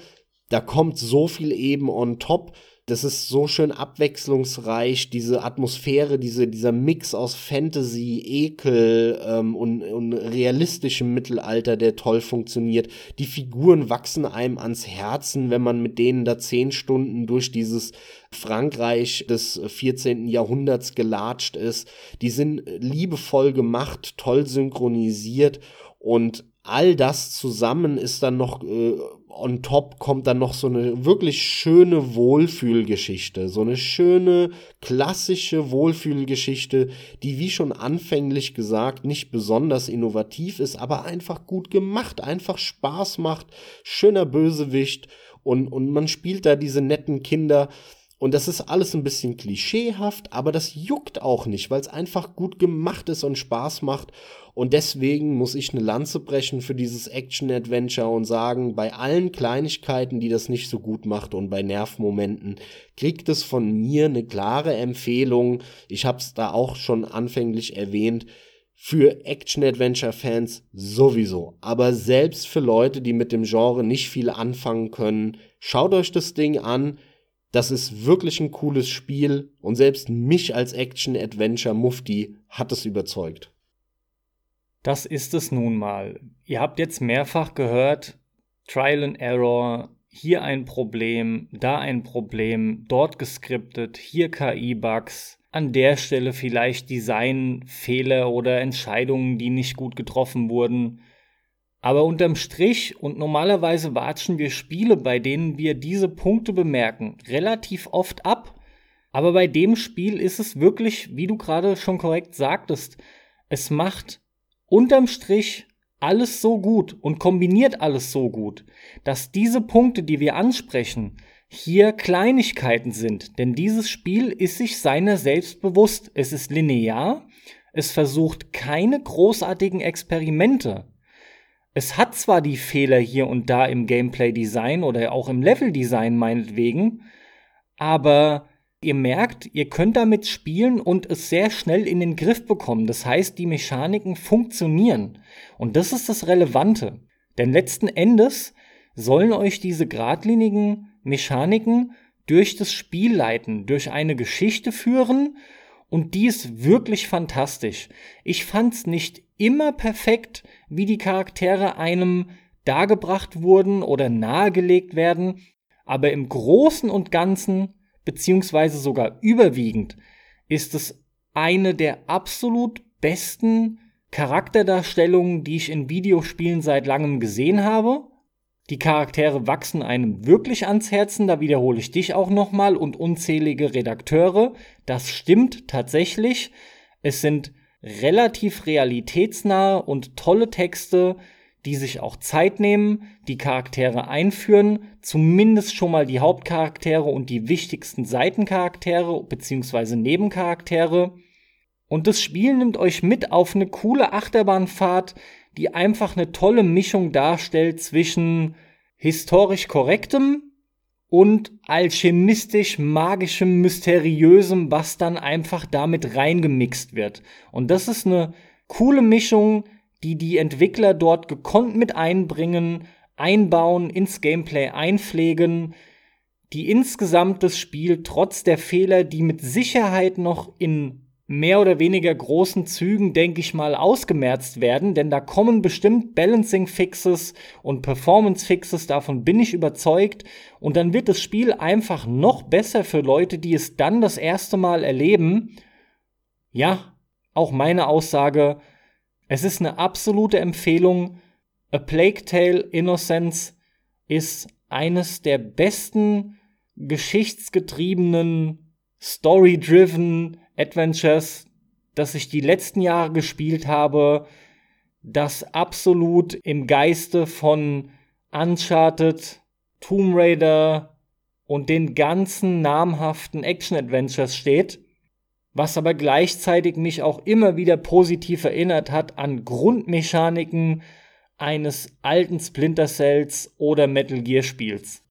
[SPEAKER 2] da kommt so viel eben on top. Das ist so schön abwechslungsreich, diese Atmosphäre, diese, dieser Mix aus Fantasy, Ekel ähm, und, und realistischem Mittelalter, der toll funktioniert. Die Figuren wachsen einem ans Herzen, wenn man mit denen da zehn Stunden durch dieses Frankreich des 14. Jahrhunderts gelatscht ist. Die sind liebevoll gemacht, toll synchronisiert und all das zusammen ist dann noch äh, on top kommt dann noch so eine wirklich schöne Wohlfühlgeschichte, so eine schöne klassische Wohlfühlgeschichte, die wie schon anfänglich gesagt nicht besonders innovativ ist, aber einfach gut gemacht, einfach Spaß macht, schöner Bösewicht und und man spielt da diese netten Kinder und das ist alles ein bisschen klischeehaft, aber das juckt auch nicht, weil es einfach gut gemacht ist und Spaß macht. Und deswegen muss ich eine Lanze brechen für dieses Action-Adventure und sagen, bei allen Kleinigkeiten, die das nicht so gut macht und bei Nervmomenten, kriegt es von mir eine klare Empfehlung. Ich habe es da auch schon anfänglich erwähnt für Action-Adventure-Fans sowieso. Aber selbst für Leute, die mit dem Genre nicht viel anfangen können, schaut euch das Ding an. Das ist wirklich ein cooles Spiel und selbst mich als Action-Adventure-Mufti hat es überzeugt.
[SPEAKER 1] Das ist es nun mal. Ihr habt jetzt mehrfach gehört, Trial and Error, hier ein Problem, da ein Problem, dort geskriptet, hier KI-Bugs, an der Stelle vielleicht Designfehler oder Entscheidungen, die nicht gut getroffen wurden. Aber unterm Strich und normalerweise watschen wir Spiele, bei denen wir diese Punkte bemerken, relativ oft ab. Aber bei dem Spiel ist es wirklich, wie du gerade schon korrekt sagtest, es macht unterm Strich alles so gut und kombiniert alles so gut, dass diese Punkte, die wir ansprechen, hier Kleinigkeiten sind. Denn dieses Spiel ist sich seiner selbst bewusst. Es ist linear, es versucht keine großartigen Experimente. Es hat zwar die Fehler hier und da im Gameplay-Design oder auch im Level-Design meinetwegen, aber ihr merkt, ihr könnt damit spielen und es sehr schnell in den Griff bekommen. Das heißt, die Mechaniken funktionieren. Und das ist das Relevante. Denn letzten Endes sollen euch diese geradlinigen Mechaniken durch das Spiel leiten, durch eine Geschichte führen und die ist wirklich fantastisch. Ich fand's nicht immer perfekt, wie die Charaktere einem dargebracht wurden oder nahegelegt werden, aber im Großen und Ganzen, beziehungsweise sogar überwiegend, ist es eine der absolut besten Charakterdarstellungen, die ich in Videospielen seit langem gesehen habe. Die Charaktere wachsen einem wirklich ans Herzen, da wiederhole ich dich auch nochmal und unzählige Redakteure. Das stimmt tatsächlich. Es sind relativ realitätsnahe und tolle Texte, die sich auch Zeit nehmen, die Charaktere einführen, zumindest schon mal die Hauptcharaktere und die wichtigsten Seitencharaktere bzw. Nebencharaktere. Und das Spiel nimmt euch mit auf eine coole Achterbahnfahrt, die einfach eine tolle Mischung darstellt zwischen historisch korrektem und alchemistisch magischem, mysteriösem, was dann einfach damit reingemixt wird. Und das ist eine coole Mischung, die die Entwickler dort gekonnt mit einbringen, einbauen, ins Gameplay einpflegen, die insgesamt das Spiel trotz der Fehler, die mit Sicherheit noch in mehr oder weniger großen Zügen, denke ich mal, ausgemerzt werden, denn da kommen bestimmt Balancing-Fixes und Performance-Fixes, davon bin ich überzeugt. Und dann wird das Spiel einfach noch besser für Leute, die es dann das erste Mal erleben. Ja, auch meine Aussage, es ist eine absolute Empfehlung. A Plague Tale Innocence ist eines der besten geschichtsgetriebenen, story-driven Adventures, das ich die letzten Jahre gespielt habe, das absolut im Geiste von Uncharted, Tomb Raider und den ganzen namhaften Action-Adventures steht, was aber gleichzeitig mich auch immer wieder positiv erinnert hat an Grundmechaniken eines alten Splinter Cells oder Metal Gear Spiels.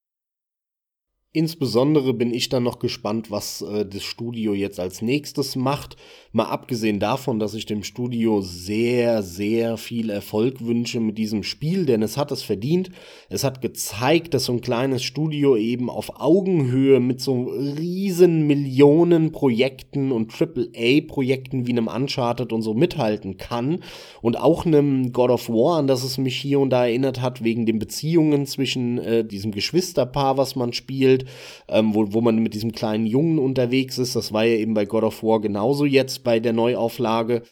[SPEAKER 2] Insbesondere bin ich dann noch gespannt, was äh, das Studio jetzt als nächstes macht. Mal abgesehen davon, dass ich dem Studio sehr, sehr viel Erfolg wünsche mit diesem Spiel, denn es hat es verdient. Es hat gezeigt, dass so ein kleines Studio eben auf Augenhöhe mit so riesen Millionen Projekten und AAA-Projekten wie einem Uncharted und so mithalten kann. Und auch einem God of War, an das es mich hier und da erinnert hat, wegen den Beziehungen zwischen äh, diesem Geschwisterpaar, was man spielt ähm, wo, wo man mit diesem kleinen Jungen unterwegs ist. Das war ja eben bei God of War genauso jetzt bei der Neuauflage.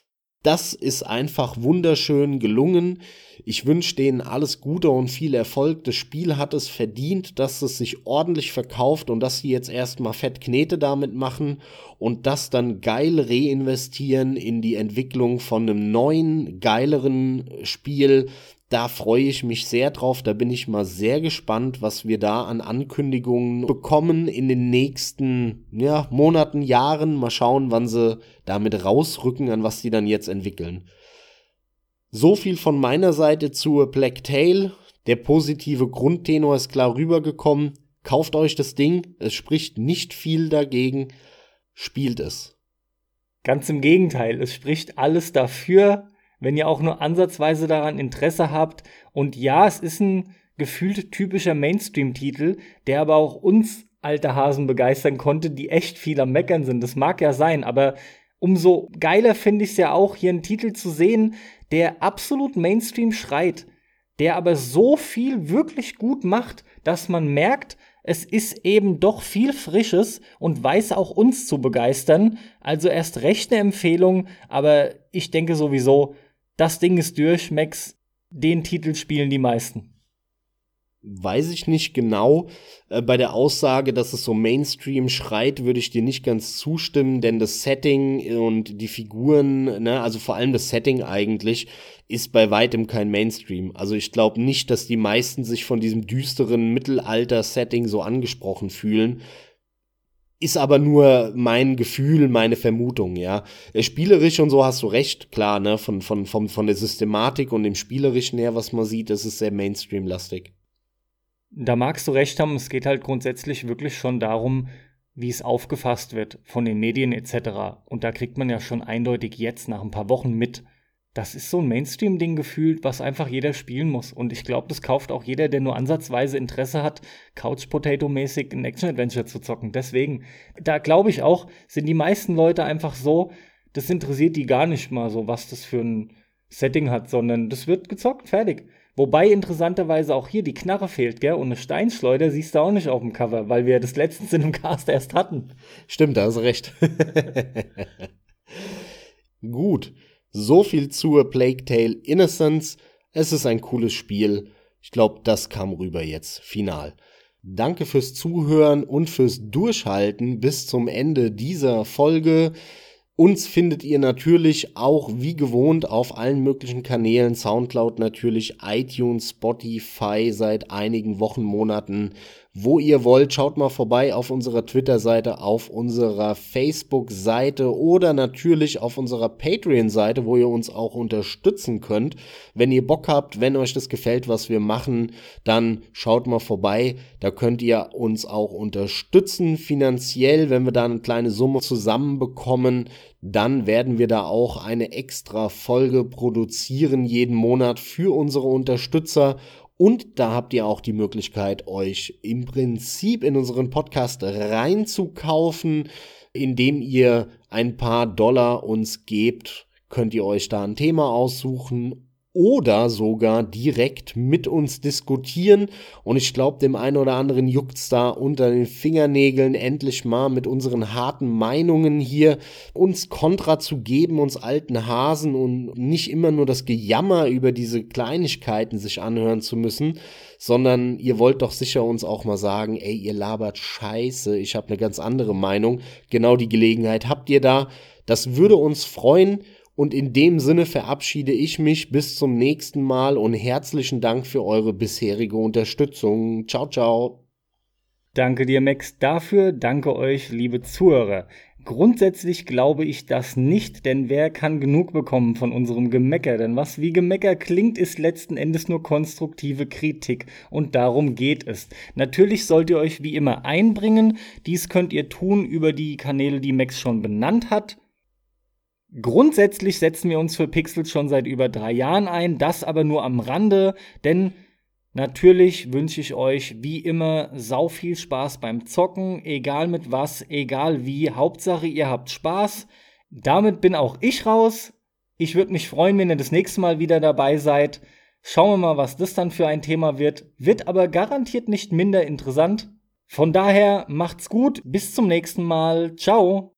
[SPEAKER 2] das ist einfach wunderschön gelungen. Ich wünsche denen alles Gute und viel Erfolg. Das Spiel hat es verdient, dass es sich ordentlich verkauft und dass sie jetzt erstmal fett Knete damit machen und das dann geil reinvestieren in die Entwicklung von einem neuen, geileren Spiel, da freue ich mich sehr drauf. Da bin ich mal sehr gespannt, was wir da an Ankündigungen bekommen in den nächsten ja, Monaten, Jahren. Mal schauen, wann sie damit rausrücken, an was sie dann jetzt entwickeln. So viel von meiner Seite zur Black Tail. Der positive Grundtenor ist klar rübergekommen. Kauft euch das Ding. Es spricht nicht viel dagegen. Spielt es.
[SPEAKER 1] Ganz im Gegenteil. Es spricht alles dafür wenn ihr auch nur ansatzweise daran Interesse habt. Und ja, es ist ein gefühlt typischer Mainstream-Titel, der aber auch uns alte Hasen begeistern konnte, die echt viel am Meckern sind. Das mag ja sein, aber umso geiler finde ich es ja auch, hier einen Titel zu sehen, der absolut Mainstream schreit, der aber so viel wirklich gut macht, dass man merkt, es ist eben doch viel Frisches und weiß auch uns zu begeistern. Also erst recht eine Empfehlung, aber ich denke sowieso, das Ding ist durch, Max, den Titel spielen die meisten.
[SPEAKER 2] Weiß ich nicht genau. Äh, bei der Aussage, dass es so Mainstream schreit, würde ich dir nicht ganz zustimmen, denn das Setting und die Figuren, ne, also vor allem das Setting eigentlich, ist bei weitem kein Mainstream. Also ich glaube nicht, dass die meisten sich von diesem düsteren Mittelalter-Setting so angesprochen fühlen ist aber nur mein Gefühl, meine Vermutung, ja. Äh, spielerisch und so hast du recht, klar, ne, von, von, von, von der Systematik und dem Spielerischen her, was man sieht, das ist sehr Mainstream-lastig.
[SPEAKER 1] Da magst du recht haben, es geht halt grundsätzlich wirklich schon darum, wie es aufgefasst wird von den Medien etc. Und da kriegt man ja schon eindeutig jetzt nach ein paar Wochen mit, das ist so ein Mainstream-Ding gefühlt, was einfach jeder spielen muss. Und ich glaube, das kauft auch jeder, der nur ansatzweise Interesse hat, Couch-Potato-mäßig ein Action-Adventure zu zocken. Deswegen, da glaube ich auch, sind die meisten Leute einfach so, das interessiert die gar nicht mal so, was das für ein Setting hat, sondern das wird gezockt, fertig. Wobei interessanterweise auch hier die Knarre fehlt, gell? Und eine Steinschleuder siehst du auch nicht auf dem Cover, weil wir das letztens in einem Cast erst hatten.
[SPEAKER 2] Stimmt, da hast du recht. Gut. So viel zur Plague Tale Innocence. Es ist ein cooles Spiel. Ich glaube, das kam rüber jetzt final. Danke fürs Zuhören und fürs Durchhalten bis zum Ende dieser Folge. Uns findet ihr natürlich auch wie gewohnt auf allen möglichen Kanälen, Soundcloud natürlich, iTunes, Spotify seit einigen Wochen, Monaten, wo ihr wollt. Schaut mal vorbei auf unserer Twitter-Seite, auf unserer Facebook-Seite oder natürlich auf unserer Patreon-Seite, wo ihr uns auch unterstützen könnt. Wenn ihr Bock habt, wenn euch das gefällt, was wir machen, dann schaut mal vorbei. Da könnt ihr uns auch unterstützen finanziell, wenn wir da eine kleine Summe zusammenbekommen dann werden wir da auch eine extra Folge produzieren jeden Monat für unsere Unterstützer. Und da habt ihr auch die Möglichkeit, euch im Prinzip in unseren Podcast reinzukaufen, indem ihr ein paar Dollar uns gebt, könnt ihr euch da ein Thema aussuchen oder sogar direkt mit uns diskutieren. Und ich glaube, dem einen oder anderen juckt's da unter den Fingernägeln, endlich mal mit unseren harten Meinungen hier uns Kontra zu geben, uns alten Hasen und nicht immer nur das Gejammer über diese Kleinigkeiten sich anhören zu müssen, sondern ihr wollt doch sicher uns auch mal sagen, ey, ihr labert scheiße, ich habe eine ganz andere Meinung. Genau die Gelegenheit habt ihr da. Das würde uns freuen. Und in dem Sinne verabschiede ich mich bis zum nächsten Mal und herzlichen Dank für eure bisherige Unterstützung. Ciao, ciao.
[SPEAKER 1] Danke dir, Max, dafür. Danke euch, liebe Zuhörer. Grundsätzlich glaube ich das nicht, denn wer kann genug bekommen von unserem Gemecker? Denn was wie Gemecker klingt, ist letzten Endes nur konstruktive Kritik. Und darum geht es. Natürlich sollt ihr euch wie immer einbringen. Dies könnt ihr tun über die Kanäle, die Max schon benannt hat. Grundsätzlich setzen wir uns für Pixels schon seit über drei Jahren ein, das aber nur am Rande, denn natürlich wünsche ich euch wie immer sau viel Spaß beim Zocken, egal mit was, egal wie, Hauptsache ihr habt Spaß. Damit bin auch ich raus. Ich würde mich freuen, wenn ihr das nächste Mal wieder dabei seid. Schauen wir mal, was das dann für ein Thema wird. Wird aber garantiert nicht minder interessant. Von daher macht's gut, bis zum nächsten Mal. Ciao.